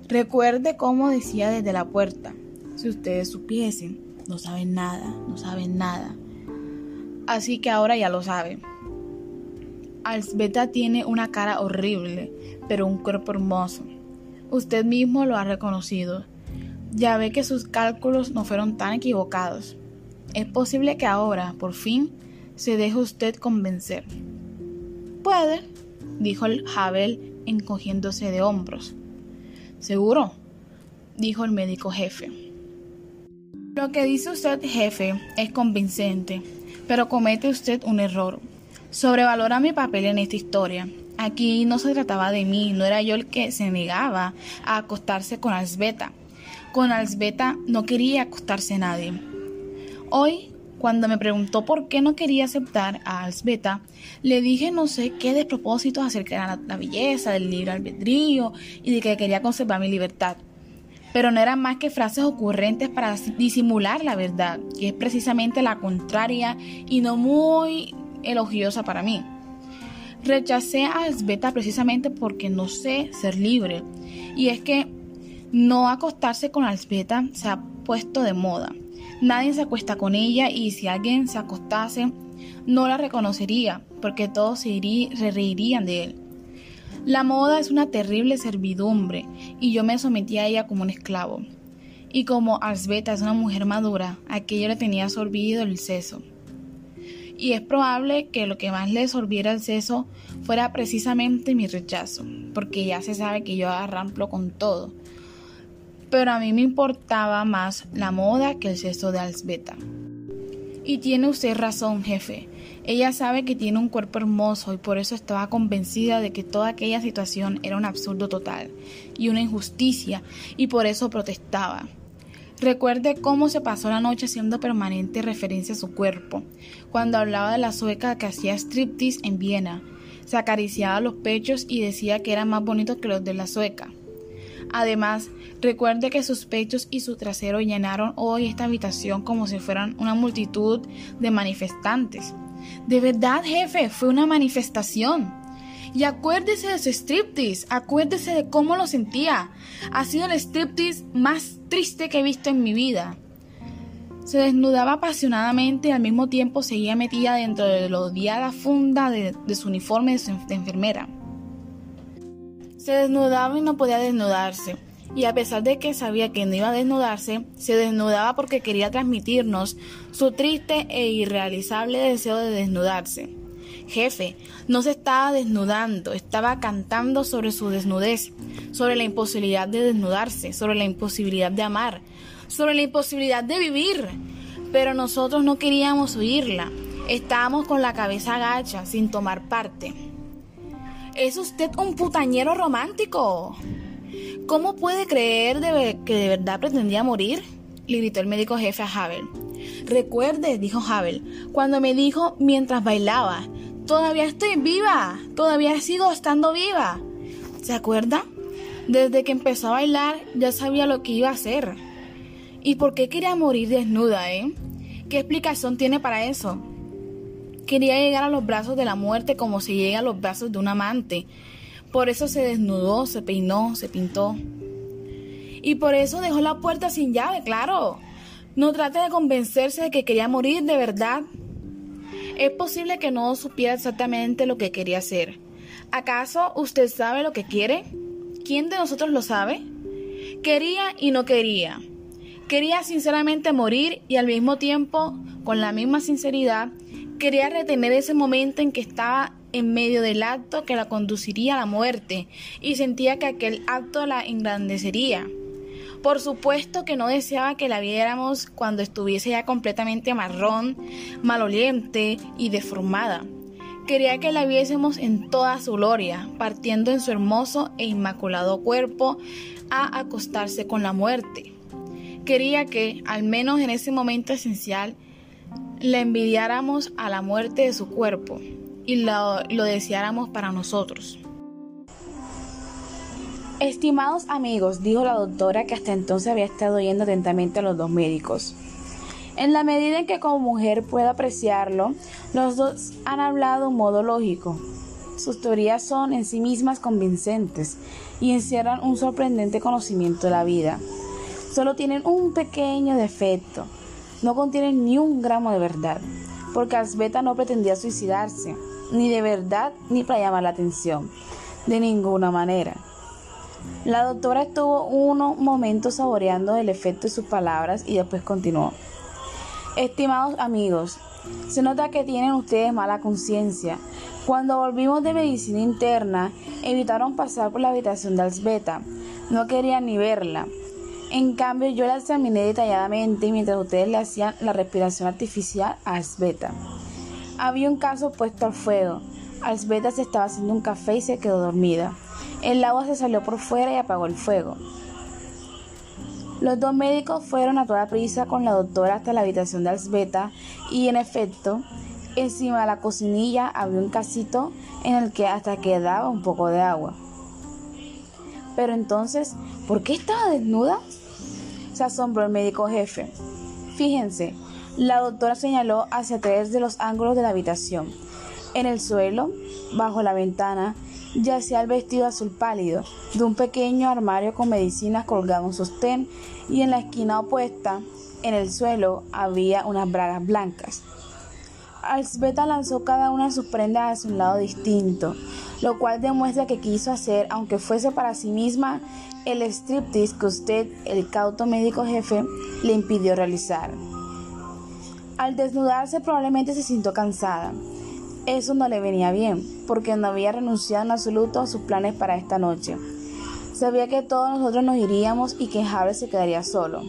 Recuerde cómo decía desde la puerta, si ustedes supiesen, no saben nada, no saben nada. Así que ahora ya lo saben. Alsbeta tiene una cara horrible, pero un cuerpo hermoso. Usted mismo lo ha reconocido. Ya ve que sus cálculos no fueron tan equivocados. Es posible que ahora, por fin, se deje usted convencer. Puede, dijo el Havel encogiéndose de hombros. Seguro, dijo el médico jefe. Lo que dice usted, jefe, es convincente, pero comete usted un error. Sobrevalora mi papel en esta historia. Aquí no se trataba de mí, no era yo el que se negaba a acostarse con Alsbeta. Con Alsbeta no quería acostarse nadie. Hoy, cuando me preguntó por qué no quería aceptar a Alsbeta, le dije no sé qué despropósitos acerca de la belleza, del libre albedrío y de que quería conservar mi libertad pero no eran más que frases ocurrentes para disimular la verdad, que es precisamente la contraria y no muy elogiosa para mí. Rechacé a Asbeta precisamente porque no sé ser libre, y es que no acostarse con Asbeta se ha puesto de moda. Nadie se acuesta con ella y si alguien se acostase no la reconocería porque todos se, se reirían de él. La moda es una terrible servidumbre y yo me sometí a ella como un esclavo. Y como Arsbeta es una mujer madura, aquello le tenía sorbido el seso. Y es probable que lo que más le sorbiera el seso fuera precisamente mi rechazo, porque ya se sabe que yo arramplo con todo. Pero a mí me importaba más la moda que el seso de Alsbeta. Y tiene usted razón, jefe. Ella sabe que tiene un cuerpo hermoso y por eso estaba convencida de que toda aquella situación era un absurdo total y una injusticia y por eso protestaba. Recuerde cómo se pasó la noche haciendo permanente referencia a su cuerpo, cuando hablaba de la sueca que hacía striptease en Viena. Se acariciaba los pechos y decía que eran más bonitos que los de la sueca. Además, recuerde que sus pechos y su trasero llenaron hoy esta habitación como si fueran una multitud de manifestantes. De verdad, jefe, fue una manifestación. Y acuérdese de su striptease, acuérdese de cómo lo sentía. Ha sido el striptease más triste que he visto en mi vida. Se desnudaba apasionadamente y al mismo tiempo seguía metida dentro de la odiada funda de, su uniforme de enfermera. Se desnudaba y no podía desnudarse y a pesar de que sabía que no iba a desnudarse, se desnudaba porque quería transmitirnos su triste e irrealizable deseo de desnudarse. Jefe, no se estaba desnudando, estaba cantando sobre su desnudez, sobre la imposibilidad de desnudarse, sobre la imposibilidad de amar, sobre la imposibilidad de vivir. Pero nosotros no queríamos oírla, estábamos con la cabeza agacha, sin tomar parte. ¿Es usted un putañero romántico? ¿Cómo puede creer que de verdad pretendía morir? le gritó el médico jefe a Havel. Recuerde, dijo Havel, cuando me dijo mientras bailaba, todavía estoy viva, todavía sigo estando viva. ¿Se acuerda? Desde que empezó a bailar ya sabía lo que iba a hacer. ¿Y por qué quería morir desnuda, eh? ¿Qué explicación tiene para eso? Quería llegar a los brazos de la muerte como se llega a los brazos de un amante, por eso se desnudó, se peinó, se pintó. Y por eso dejó la puerta sin llave, claro. No trate de convencerse de que quería morir de verdad. Es posible que no supiera exactamente lo que quería hacer. ¿Acaso usted sabe lo que quiere? ¿Quién de nosotros lo sabe? Quería y no quería. Quería sinceramente morir y al mismo tiempo, con la misma sinceridad, quería retener ese momento en que estaba en medio del acto que la conduciría a la muerte y sentía que aquel acto la engrandecería. Por supuesto que no deseaba que la viéramos cuando estuviese ya completamente marrón, maloliente y deformada. Quería que la viésemos en toda su gloria, partiendo en su hermoso e inmaculado cuerpo a acostarse con la muerte. Quería que, al menos en ese momento esencial, la envidiáramos a la muerte de su cuerpo, y lo, deseáramos para nosotros. Estimados amigos, dijo la doctora que hasta entonces había estado oyendo atentamente a los dos médicos. En la medida en que como mujer puedo apreciarlo, los dos han hablado de un modo lógico. Sus teorías son en sí mismas convincentes y encierran un sorprendente conocimiento de la vida. Solo tienen un pequeño defecto. No contienen ni un gramo de verdad, porque Asbeta no pretendía suicidarse ni de verdad ni para llamar la atención, de ninguna manera. La doctora estuvo unos momentos saboreando el efecto de sus palabras y después continuó. Estimados amigos, se nota que tienen ustedes mala conciencia. Cuando volvimos de medicina interna, evitaron pasar por la habitación de Alsbeta. No querían ni verla. En cambio, yo la examiné detalladamente mientras ustedes le hacían la respiración artificial a Asbeta. Había un caso puesto al fuego. Asbeta se estaba haciendo un café y se quedó dormida. El agua se salió por fuera y apagó el fuego. Los dos médicos fueron a toda prisa con la doctora hasta la habitación de Asbeta y en efecto, encima de la cocinilla había un casito en el que hasta quedaba un poco de agua. Pero entonces, ¿por qué estaba desnuda? Se asombró el médico jefe. Fíjense, la doctora señaló hacia tres de los ángulos de la habitación. En el suelo, bajo la ventana, yacía el vestido azul pálido de un pequeño armario con medicinas colgado en sostén y en la esquina opuesta, en el suelo, había unas bragas blancas. Alzbeta lanzó cada una de sus prendas hacia un lado distinto, lo cual demuestra que quiso hacer, aunque fuese para sí misma, el striptease que usted, el cauto médico jefe, le impidió realizar. Al desnudarse probablemente se sintió cansada. Eso no le venía bien, porque no había renunciado en absoluto a sus planes para esta noche. Sabía que todos nosotros nos iríamos y que Harry se quedaría solo.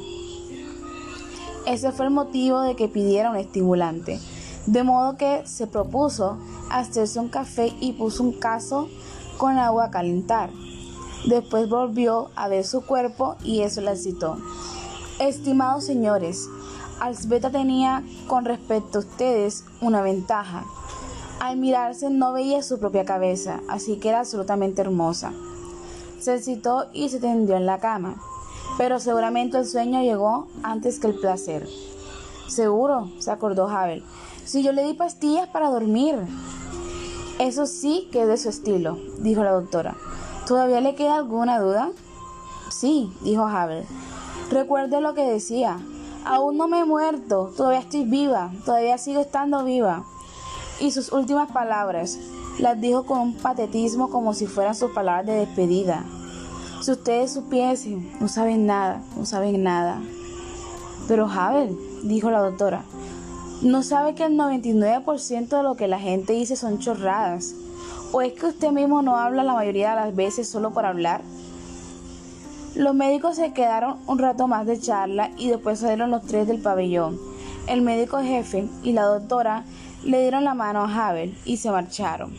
Ese fue el motivo de que pidiera un estimulante. De modo que se propuso hacerse un café y puso un caso con agua a calentar. Después volvió a ver su cuerpo y eso la excitó. Estimados señores, Alzbeta tenía con respecto a ustedes una ventaja. Al mirarse no veía su propia cabeza, así que era absolutamente hermosa. Se excitó y se tendió en la cama, pero seguramente el sueño llegó antes que el placer. Seguro, se acordó Havel, si yo le di pastillas para dormir. Eso sí que es de su estilo, dijo la doctora. ¿Todavía le queda alguna duda? Sí, dijo Havel. Recuerde lo que decía. Aún no me he muerto, todavía estoy viva, todavía sigo estando viva. Y sus últimas palabras las dijo con un patetismo como si fueran sus palabras de despedida. Si ustedes supiesen, no saben nada, no saben nada. Pero Havel, dijo la doctora, ¿No sabe que el 99% de lo que la gente dice son chorradas? ¿O es que usted mismo no habla la mayoría de las veces solo por hablar? Los médicos se quedaron un rato más de charla y después salieron los tres del pabellón. El médico jefe y la doctora le dieron la mano a Havel y se marcharon.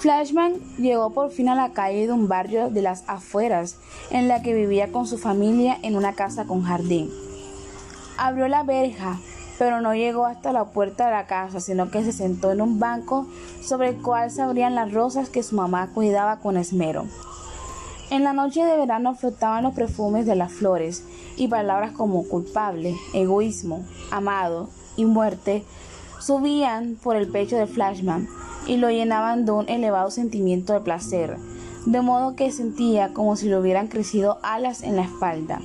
Flashman llegó por fin a la calle de un barrio de las afueras en la que vivía con su familia en una casa con jardín. Abrió la verja, pero no llegó hasta la puerta de la casa, sino que se sentó en un banco sobre el cual se abrían las rosas que su mamá cuidaba con esmero. En la noche de verano flotaban los perfumes de las flores y palabras como culpable, egoísmo, amado y muerte subían por el pecho de Flashman y lo llenaban de un elevado sentimiento de placer, de modo que sentía como si le hubieran crecido alas en la espalda.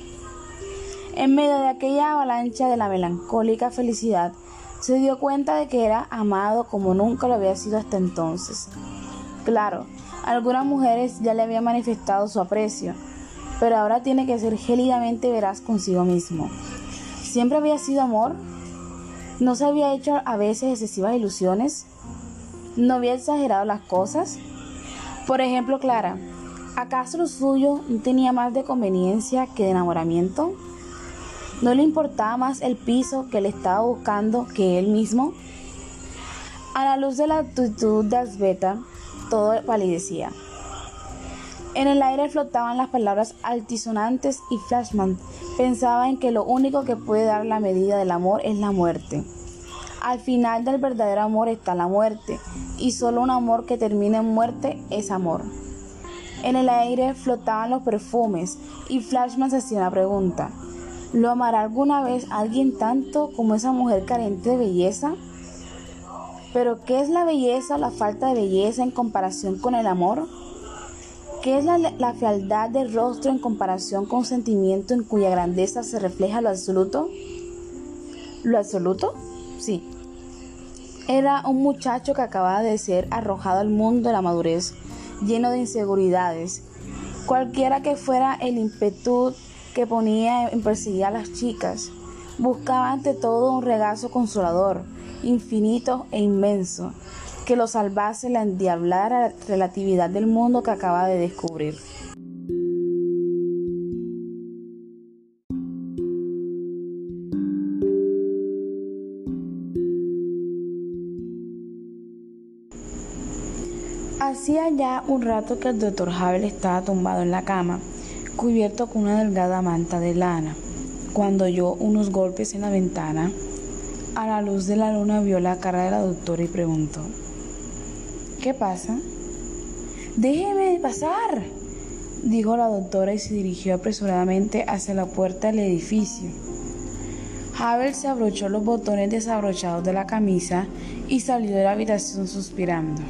En medio de aquella avalancha de la melancólica felicidad, se dio cuenta de que era amado como nunca lo había sido hasta entonces. Claro, algunas mujeres ya le habían manifestado su aprecio, pero ahora tiene que ser gélidamente veraz consigo mismo. ¿Siempre había sido amor? ¿No se había hecho a veces excesivas ilusiones? ¿No había exagerado las cosas? Por ejemplo, Clara, ¿acaso lo suyo no tenía más de conveniencia que de enamoramiento? ¿No le importaba más el piso que le estaba buscando que él mismo? A la luz de la actitud de Asbeta, todo palidecía. En el aire flotaban las palabras altisonantes y Flashman pensaba en que lo único que puede dar la medida del amor es la muerte. Al final del verdadero amor está la muerte, y solo un amor que termina en muerte es amor. En el aire flotaban los perfumes y Flashman se hacía una pregunta. ¿Lo amará alguna vez alguien tanto como esa mujer carente de belleza? Pero ¿qué es la belleza o la falta de belleza en comparación con el amor? ¿Qué es la, la fealdad del rostro en comparación con un sentimiento en cuya grandeza se refleja lo absoluto? ¿Lo absoluto? Sí. Era un muchacho que acababa de ser arrojado al mundo de la madurez, lleno de inseguridades. Cualquiera que fuera el impetu que ponía en perseguir a las chicas. Buscaba ante todo un regazo consolador, infinito e inmenso, que lo salvase la endiablada relatividad del mundo que acaba de descubrir. Hacía ya un rato que el doctor Havel estaba tumbado en la cama, cubierto con una delgada manta de lana, cuando oyó unos golpes en la ventana a la luz de la luna vio la cara de la doctora y preguntó, ¿qué pasa? Déjeme pasar, dijo la doctora y se dirigió apresuradamente hacia la puerta del edificio. Havel se abrochó los botones desabrochados de la camisa y salió de la habitación suspirando.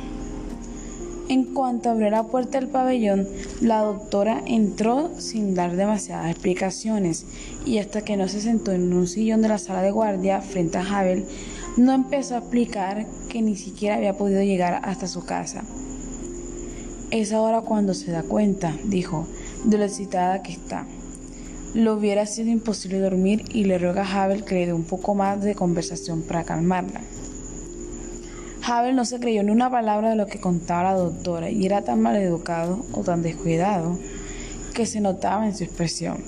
En cuanto abrió la puerta del pabellón, la doctora entró sin dar demasiadas explicaciones y hasta que no se sentó en un sillón de la sala de guardia frente a Havel, no empezó a explicar que ni siquiera había podido llegar hasta su casa. Es ahora cuando se da cuenta, dijo, de lo excitada que está. Lo hubiera sido imposible dormir y le ruega a Havel que le dé un poco más de conversación para calmarla. Havel no se creyó ni una palabra de lo que contaba la doctora y era tan maleducado o tan descuidado que se notaba en su expresión.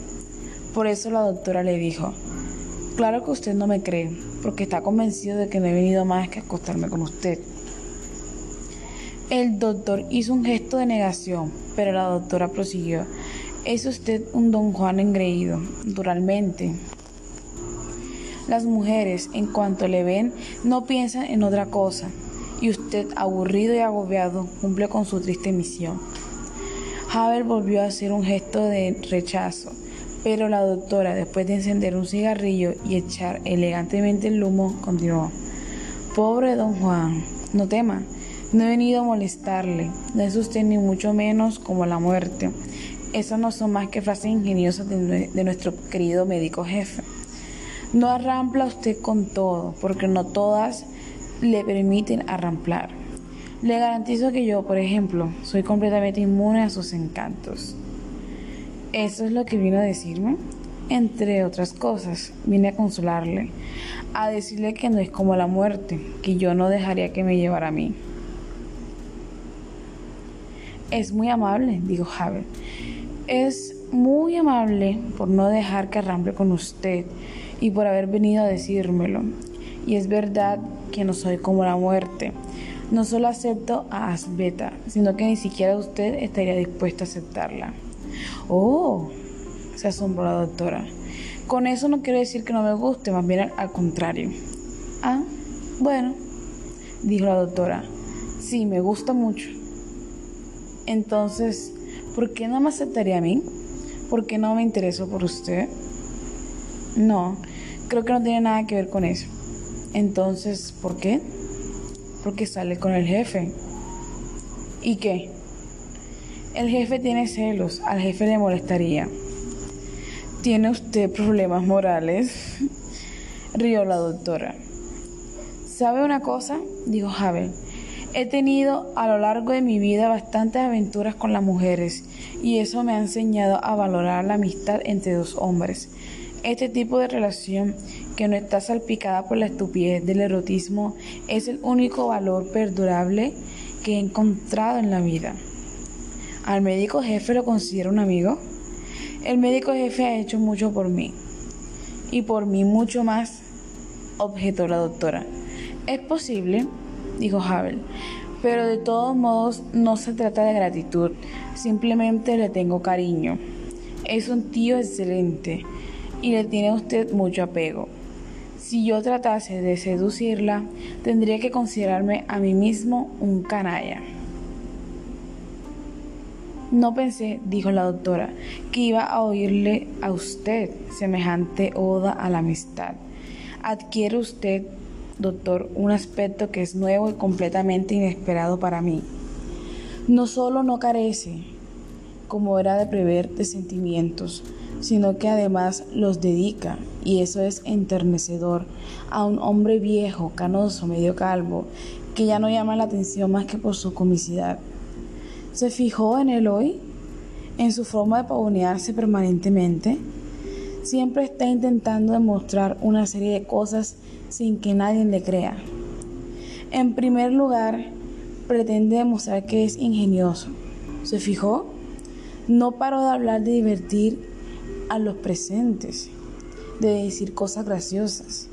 Por eso la doctora le dijo, claro que usted no me cree, porque está convencido de que no he venido más que a acostarme con usted. El doctor hizo un gesto de negación, pero la doctora prosiguió, es usted un don Juan engreído, naturalmente. Las mujeres, en cuanto le ven, no piensan en otra cosa, y usted, aburrido y agobiado, cumple con su triste misión. Haber volvió a hacer un gesto de rechazo, pero la doctora, después de encender un cigarrillo y echar elegantemente el humo, continuó. Pobre don Juan, no tema, no he venido a molestarle, no es usted ni mucho menos como la muerte. Esas no son más que frases ingeniosas de, de nuestro querido médico jefe. No arrampla usted con todo, porque no todas le permiten arramplar. Le garantizo que yo, por ejemplo, soy completamente inmune a sus encantos. Eso es lo que vino a decirme. Entre otras cosas, vine a consolarle, a decirle que no es como la muerte, que yo no dejaría que me llevara a mí. Es muy amable, dijo Javier. Es muy amable por no dejar que arrample con usted y por haber venido a decírmelo. Y es verdad que no soy como la muerte. No solo acepto a Asbeta, sino que ni siquiera usted estaría dispuesto a aceptarla. Oh, se asombró la doctora. Con eso no quiero decir que no me guste, más bien al contrario. Ah, bueno, dijo la doctora. Sí, me gusta mucho. Entonces, ¿por qué no me aceptaría a mí? ¿Por qué no me intereso por usted? No, creo que no tiene nada que ver con eso. Entonces, ¿por qué? Porque sale con el jefe. ¿Y qué? El jefe tiene celos, al jefe le molestaría. ¿Tiene usted problemas morales? *laughs* Rió la doctora. ¿Sabe una cosa? dijo Javel. He tenido a lo largo de mi vida bastantes aventuras con las mujeres y eso me ha enseñado a valorar la amistad entre dos hombres. Este tipo de relación que no está salpicada por la estupidez del erotismo es el único valor perdurable que he encontrado en la vida. ¿Al médico jefe lo considero un amigo? El médico jefe ha hecho mucho por mí. Y por mí mucho más, objetó la doctora. Es posible, dijo Havel, pero de todos modos no se trata de gratitud, simplemente le tengo cariño. Es un tío excelente y le tiene a usted mucho apego. Si yo tratase de seducirla, tendría que considerarme a mí mismo un canalla. No pensé, dijo la doctora, que iba a oírle a usted semejante oda a la amistad. Adquiere usted, doctor, un aspecto que es nuevo y completamente inesperado para mí. No solo no carece, como era de prever, de sentimientos, sino que además los dedica, y eso es enternecedor, a un hombre viejo, canoso, medio calvo, que ya no llama la atención más que por su comicidad. ¿Se fijó en él hoy? ¿En su forma de pavonearse permanentemente? Siempre está intentando demostrar una serie de cosas sin que nadie le crea. En primer lugar, pretende demostrar que es ingenioso. ¿Se fijó? No paró de hablar de divertir a los presentes, de decir cosas graciosas.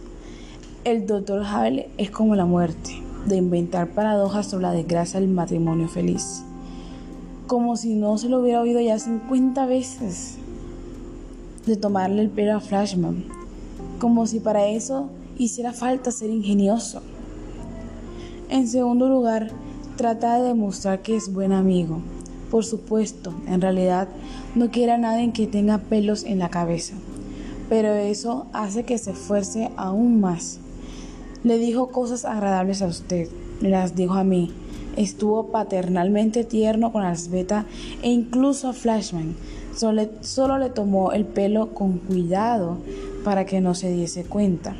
El doctor Hable es como la muerte, de inventar paradojas sobre la desgracia del matrimonio feliz. como si no se lo hubiera oído ya 50 veces, de tomarle el pelo a Flashman, como si para eso hiciera falta ser ingenioso. En segundo lugar, trata de demostrar que es buen amigo. Por supuesto, en realidad no quiere a nadie que tenga pelos en la cabeza, pero eso hace que se esfuerce aún más. Le dijo cosas agradables a usted, las dijo a mí. Estuvo paternalmente tierno con Alsbeta e incluso a Flashman. Solo, solo le tomó el pelo con cuidado para que no se diese cuenta.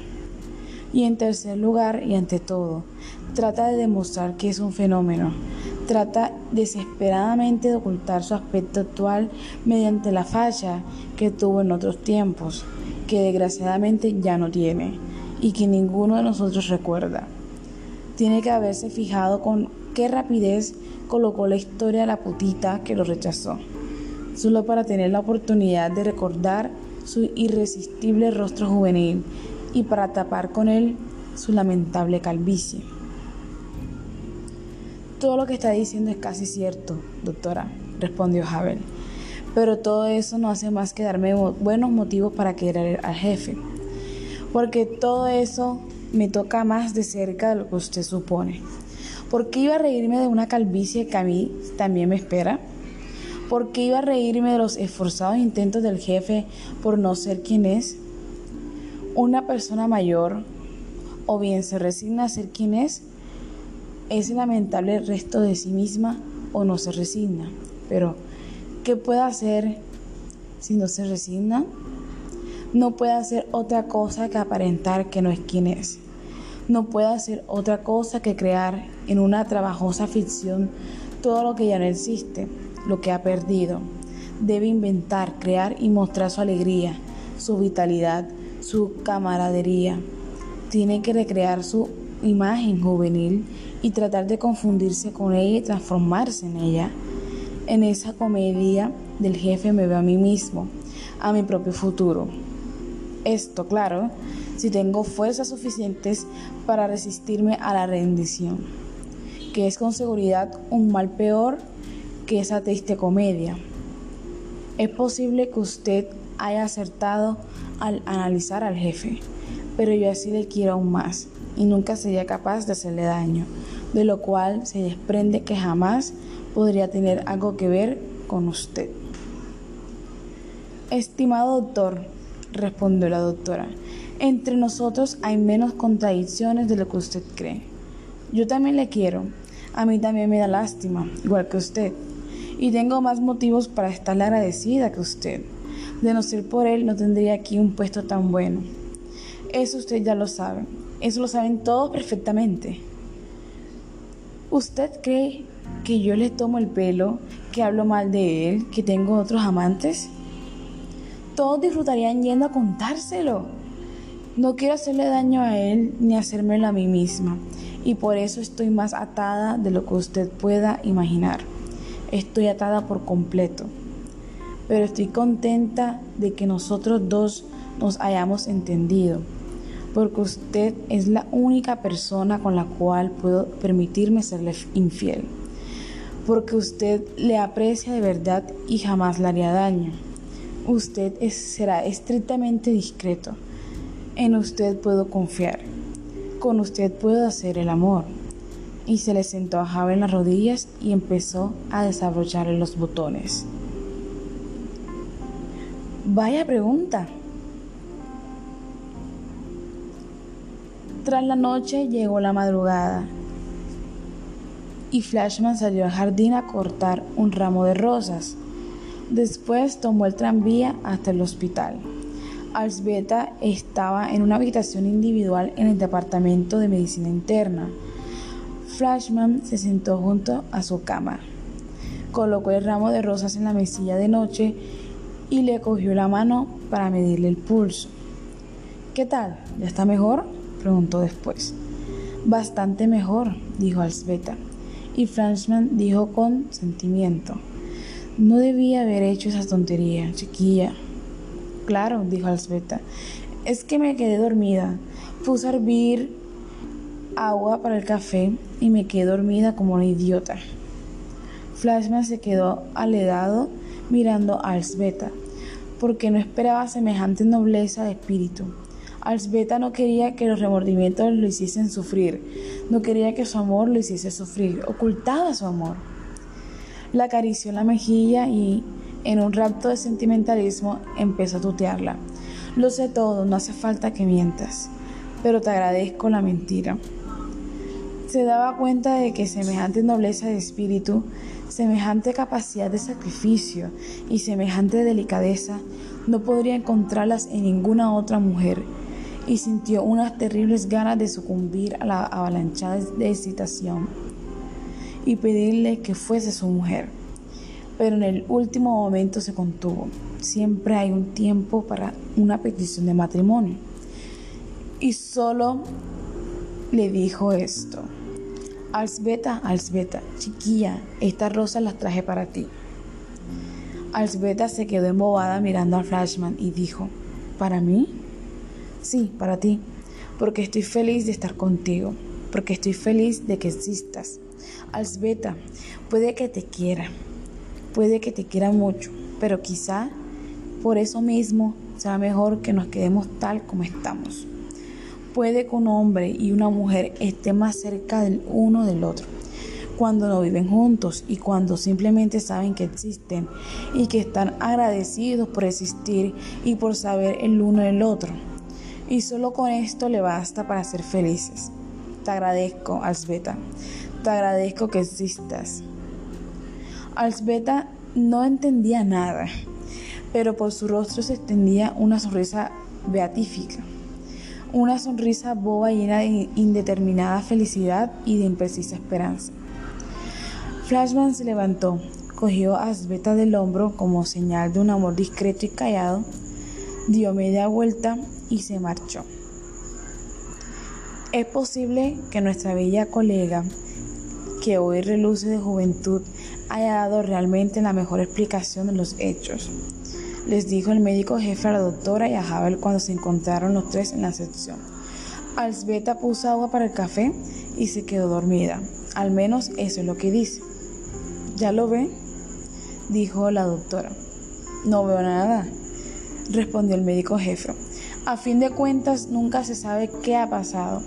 Y en tercer lugar, y ante todo, trata de demostrar que es un fenómeno. Trata desesperadamente de ocultar su aspecto actual mediante la falla que tuvo en otros tiempos, que desgraciadamente ya no tiene y que ninguno de nosotros recuerda. Tiene que haberse fijado con qué rapidez colocó la historia de la putita que lo rechazó, solo para tener la oportunidad de recordar su irresistible rostro juvenil y para tapar con él su lamentable calvicie. Todo lo que está diciendo es casi cierto, doctora, respondió Havel. Pero todo eso no hace más que darme buenos motivos para querer al jefe. Porque todo eso me toca más de cerca de lo que usted supone. ¿Por qué iba a reírme de una calvicie que a mí también me espera? ¿Por qué iba a reírme de los esforzados intentos del jefe por no ser quien es? Una persona mayor o bien se resigna a ser quien es, es lamentable resto de sí misma o no se resigna. Pero, ¿qué puede hacer si no se resigna? No puede hacer otra cosa que aparentar que no es quien es. No puede hacer otra cosa que crear en una trabajosa ficción todo lo que ya no existe, lo que ha perdido. Debe inventar, crear y mostrar su alegría, su vitalidad, su camaradería. Tiene que recrear su imagen juvenil y tratar de confundirse con ella y transformarse en ella. En esa comedia del jefe me veo a mí mismo, a mi propio futuro. Esto, claro, si tengo fuerzas suficientes para resistirme a la rendición, que es con seguridad un mal peor que esa triste comedia. Es posible que usted haya acertado al analizar al jefe, pero yo así le quiero aún más y nunca sería capaz de hacerle daño, de lo cual se desprende que jamás podría tener algo que ver con usted. Estimado doctor, respondió la doctora, entre nosotros hay menos contradicciones de lo que usted cree. Yo también le quiero, a mí también me da lástima, igual que usted, y tengo más motivos para estarle agradecida que usted. De no ser por él, no tendría aquí un puesto tan bueno. Eso usted ya lo sabe. Eso lo saben todos perfectamente. ¿Usted cree que yo le tomo el pelo, que hablo mal de él, que tengo otros amantes? Todos disfrutarían yendo a contárselo. No quiero hacerle daño a él ni hacérmelo a mí misma, y por eso estoy más atada de lo que usted pueda imaginar. Estoy atada por completo pero estoy contenta de que nosotros dos nos hayamos entendido, porque usted es la única persona con la cual puedo permitirme serle infiel, porque usted le aprecia de verdad y jamás le haría daño. Usted será estrictamente discreto, en usted puedo confiar, con usted puedo hacer el amor. Y se le sentó a Javi en las rodillas y empezó a desabrocharle los botones. Vaya pregunta. Tras la noche llegó la madrugada y Flashman salió al jardín a cortar un ramo de rosas. Después tomó el tranvía hasta el hospital. Alsbeta estaba en una habitación individual en el departamento de medicina interna. Flashman se sentó junto a su cama. Colocó el ramo de rosas en la mesilla de noche y le cogió la mano para medirle el pulso. ¿Qué tal? ¿Ya está mejor? Preguntó después. Bastante mejor, dijo Alsbeta. Y Franzman dijo con sentimiento. No debía haber hecho esa tontería, chiquilla. Claro, dijo Alsbeta. Es que me quedé dormida. Puse a hervir agua para el café y me quedé dormida como una idiota. Flashman se quedó aledado mirando a Alsbeta, porque no esperaba semejante nobleza de espíritu. Alsbeta no quería que los remordimientos lo hiciesen sufrir, no quería que su amor lo hiciese sufrir, ocultaba su amor. La acarició en la mejilla y, en un rapto de sentimentalismo, empezó a tutearla. Lo sé todo, no hace falta que mientas, pero te agradezco la mentira. Se daba cuenta de que semejante nobleza de espíritu Semejante capacidad de sacrificio y semejante delicadeza no podría encontrarlas en ninguna otra mujer y sintió unas terribles ganas de sucumbir a la avalanchada de excitación y pedirle que fuese su mujer. Pero en el último momento se contuvo. Siempre hay un tiempo para una petición de matrimonio. Y solo le dijo esto. Alsbeta, Alsbeta, chiquilla, estas rosas las traje para ti. Alsbeta se quedó embobada mirando al Flashman y dijo, ¿para mí? Sí, para ti, porque estoy feliz de estar contigo, porque estoy feliz de que existas. Alsbeta, puede que te quiera, puede que te quiera mucho, pero quizá por eso mismo sea mejor que nos quedemos tal como estamos. Puede que un hombre y una mujer estén más cerca del uno del otro cuando no viven juntos y cuando simplemente saben que existen y que están agradecidos por existir y por saber el uno del otro. Y solo con esto le basta para ser felices. Te agradezco, Alsbeta. Te agradezco que existas. Alsbeta no entendía nada, pero por su rostro se extendía una sonrisa beatífica una sonrisa boba llena de indeterminada felicidad y de imprecisa esperanza. Flashman se levantó, cogió a Asbeta del hombro como señal de un amor discreto y callado, dio media vuelta y se marchó. Es posible que nuestra bella colega, que hoy reluce de juventud, haya dado realmente la mejor explicación de los hechos les dijo el médico jefe a la doctora y a Havel cuando se encontraron los tres en la sección. Alsbeta puso agua para el café y se quedó dormida. Al menos eso es lo que dice. ¿Ya lo ve? dijo la doctora. No veo nada, respondió el médico jefe. A fin de cuentas, nunca se sabe qué ha pasado.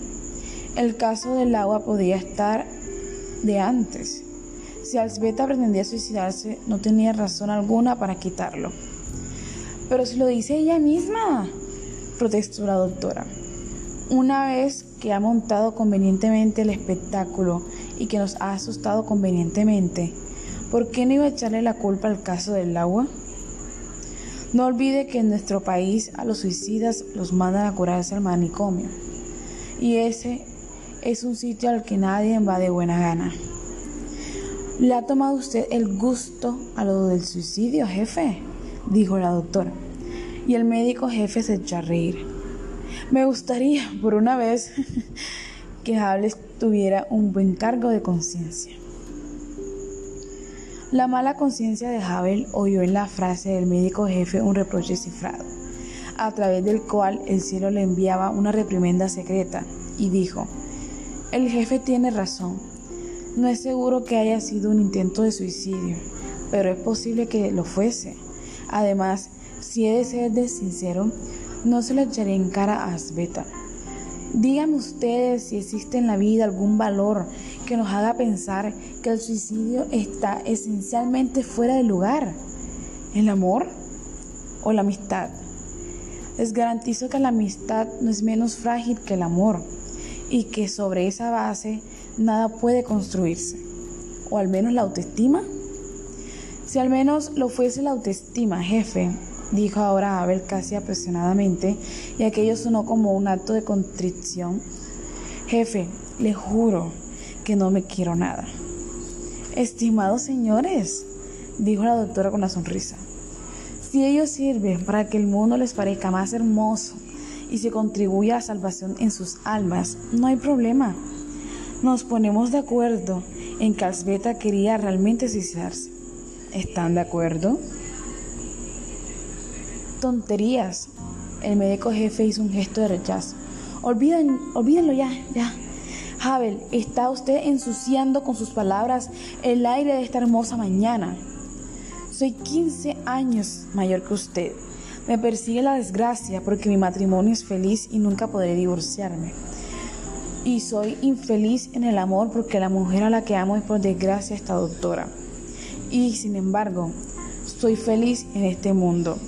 El caso del agua podía estar de antes. Si Alsbeta pretendía suicidarse, no tenía razón alguna para quitarlo. Pero si lo dice ella misma, protestó la doctora. Una vez que ha montado convenientemente el espectáculo y que nos ha asustado convenientemente, ¿por qué no iba a echarle la culpa al caso del agua? No olvide que en nuestro país a los suicidas los mandan a curarse al manicomio. Y ese es un sitio al que nadie va de buena gana. ¿Le ha tomado usted el gusto a lo del suicidio, jefe? dijo la doctora. Y el médico jefe se echó a reír. Me gustaría, por una vez, *laughs* que Hables tuviera un buen cargo de conciencia. La mala conciencia de Havel oyó en la frase del médico jefe un reproche cifrado, a través del cual el cielo le enviaba una reprimenda secreta, y dijo, el jefe tiene razón, no es seguro que haya sido un intento de suicidio, pero es posible que lo fuese. Además, si he de ser sincero, no se lo echaré en cara a Asbeta. Díganme ustedes si existe en la vida algún valor que nos haga pensar que el suicidio está esencialmente fuera de lugar. ¿El amor o la amistad? Les garantizo que la amistad no es menos frágil que el amor y que sobre esa base nada puede construirse. ¿O al menos la autoestima? Si al menos lo fuese la autoestima, jefe, dijo ahora Abel casi apresionadamente, y aquello sonó como un acto de contrición. Jefe, le juro que no me quiero nada. Estimados señores, dijo la doctora con una sonrisa, si ello sirve para que el mundo les parezca más hermoso y se contribuya a la salvación en sus almas, no hay problema. Nos ponemos de acuerdo en que Alsbeta quería realmente suicidarse. ¿Están de acuerdo? Tonterías. El médico jefe hizo un gesto de rechazo. Olviden, olvídenlo ya, ya. Havel, está usted ensuciando con sus palabras el aire de esta hermosa mañana. Soy 15 años mayor que usted. Me persigue la desgracia porque mi matrimonio es feliz y nunca podré divorciarme. Y soy infeliz en el amor porque la mujer a la que amo es por desgracia esta doctora. Y sin embargo, soy feliz en este mundo.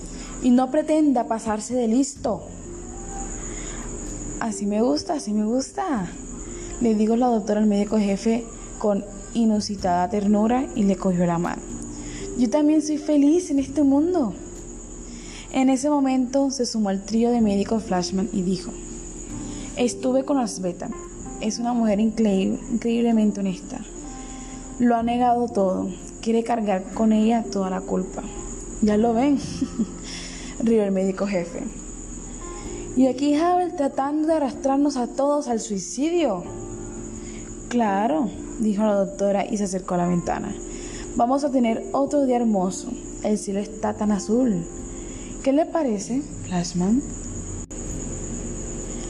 Y no pretenda pasarse de listo. Así me gusta, así me gusta. Le digo la doctora al médico jefe con inusitada ternura y le cogió la mano. Yo también soy feliz en este mundo. En ese momento se sumó al trío de médicos Flashman y dijo, estuve con Asbeta, es una mujer increíblemente honesta. Lo ha negado todo, quiere cargar con ella toda la culpa. Ya lo ven, *laughs* rió el médico jefe. Y aquí Havel tratando de arrastrarnos a todos al suicidio. Claro, dijo la doctora y se acercó a la ventana. Vamos a tener otro día hermoso. El cielo está tan azul. ¿Qué le parece, Flashman?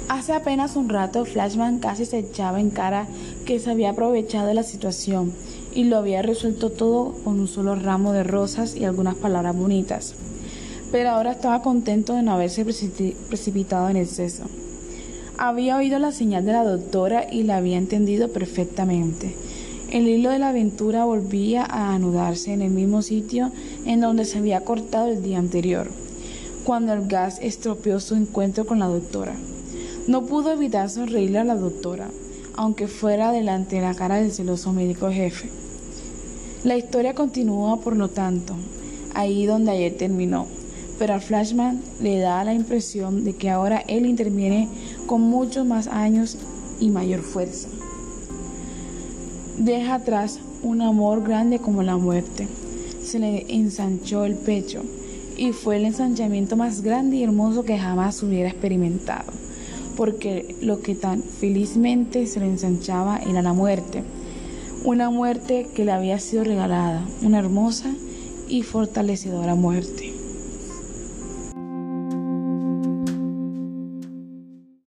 Hace apenas un rato Flashman casi se echaba en cara que se había aprovechado de la situación y lo había resuelto todo con un solo ramo de rosas y algunas palabras bonitas. Pero ahora estaba contento de no haberse precipitado en exceso. Había oído la señal de la doctora y la había entendido perfectamente. El hilo de la aventura volvía a anudarse en el mismo sitio en donde se había cortado el día anterior cuando el gas estropeó su encuentro con la doctora. No pudo evitar sonreírle a la doctora, aunque fuera delante de la cara del celoso médico jefe. La historia continúa, por lo tanto, ahí donde ayer terminó, pero al Flashman le da la impresión de que ahora él interviene con muchos más años y mayor fuerza. Deja atrás un amor grande como la muerte. Se le ensanchó el pecho y fue el ensanchamiento más grande y hermoso que jamás hubiera experimentado, porque lo que tan felizmente se le ensanchaba era la muerte, una muerte que le había sido regalada, una hermosa y fortalecedora muerte.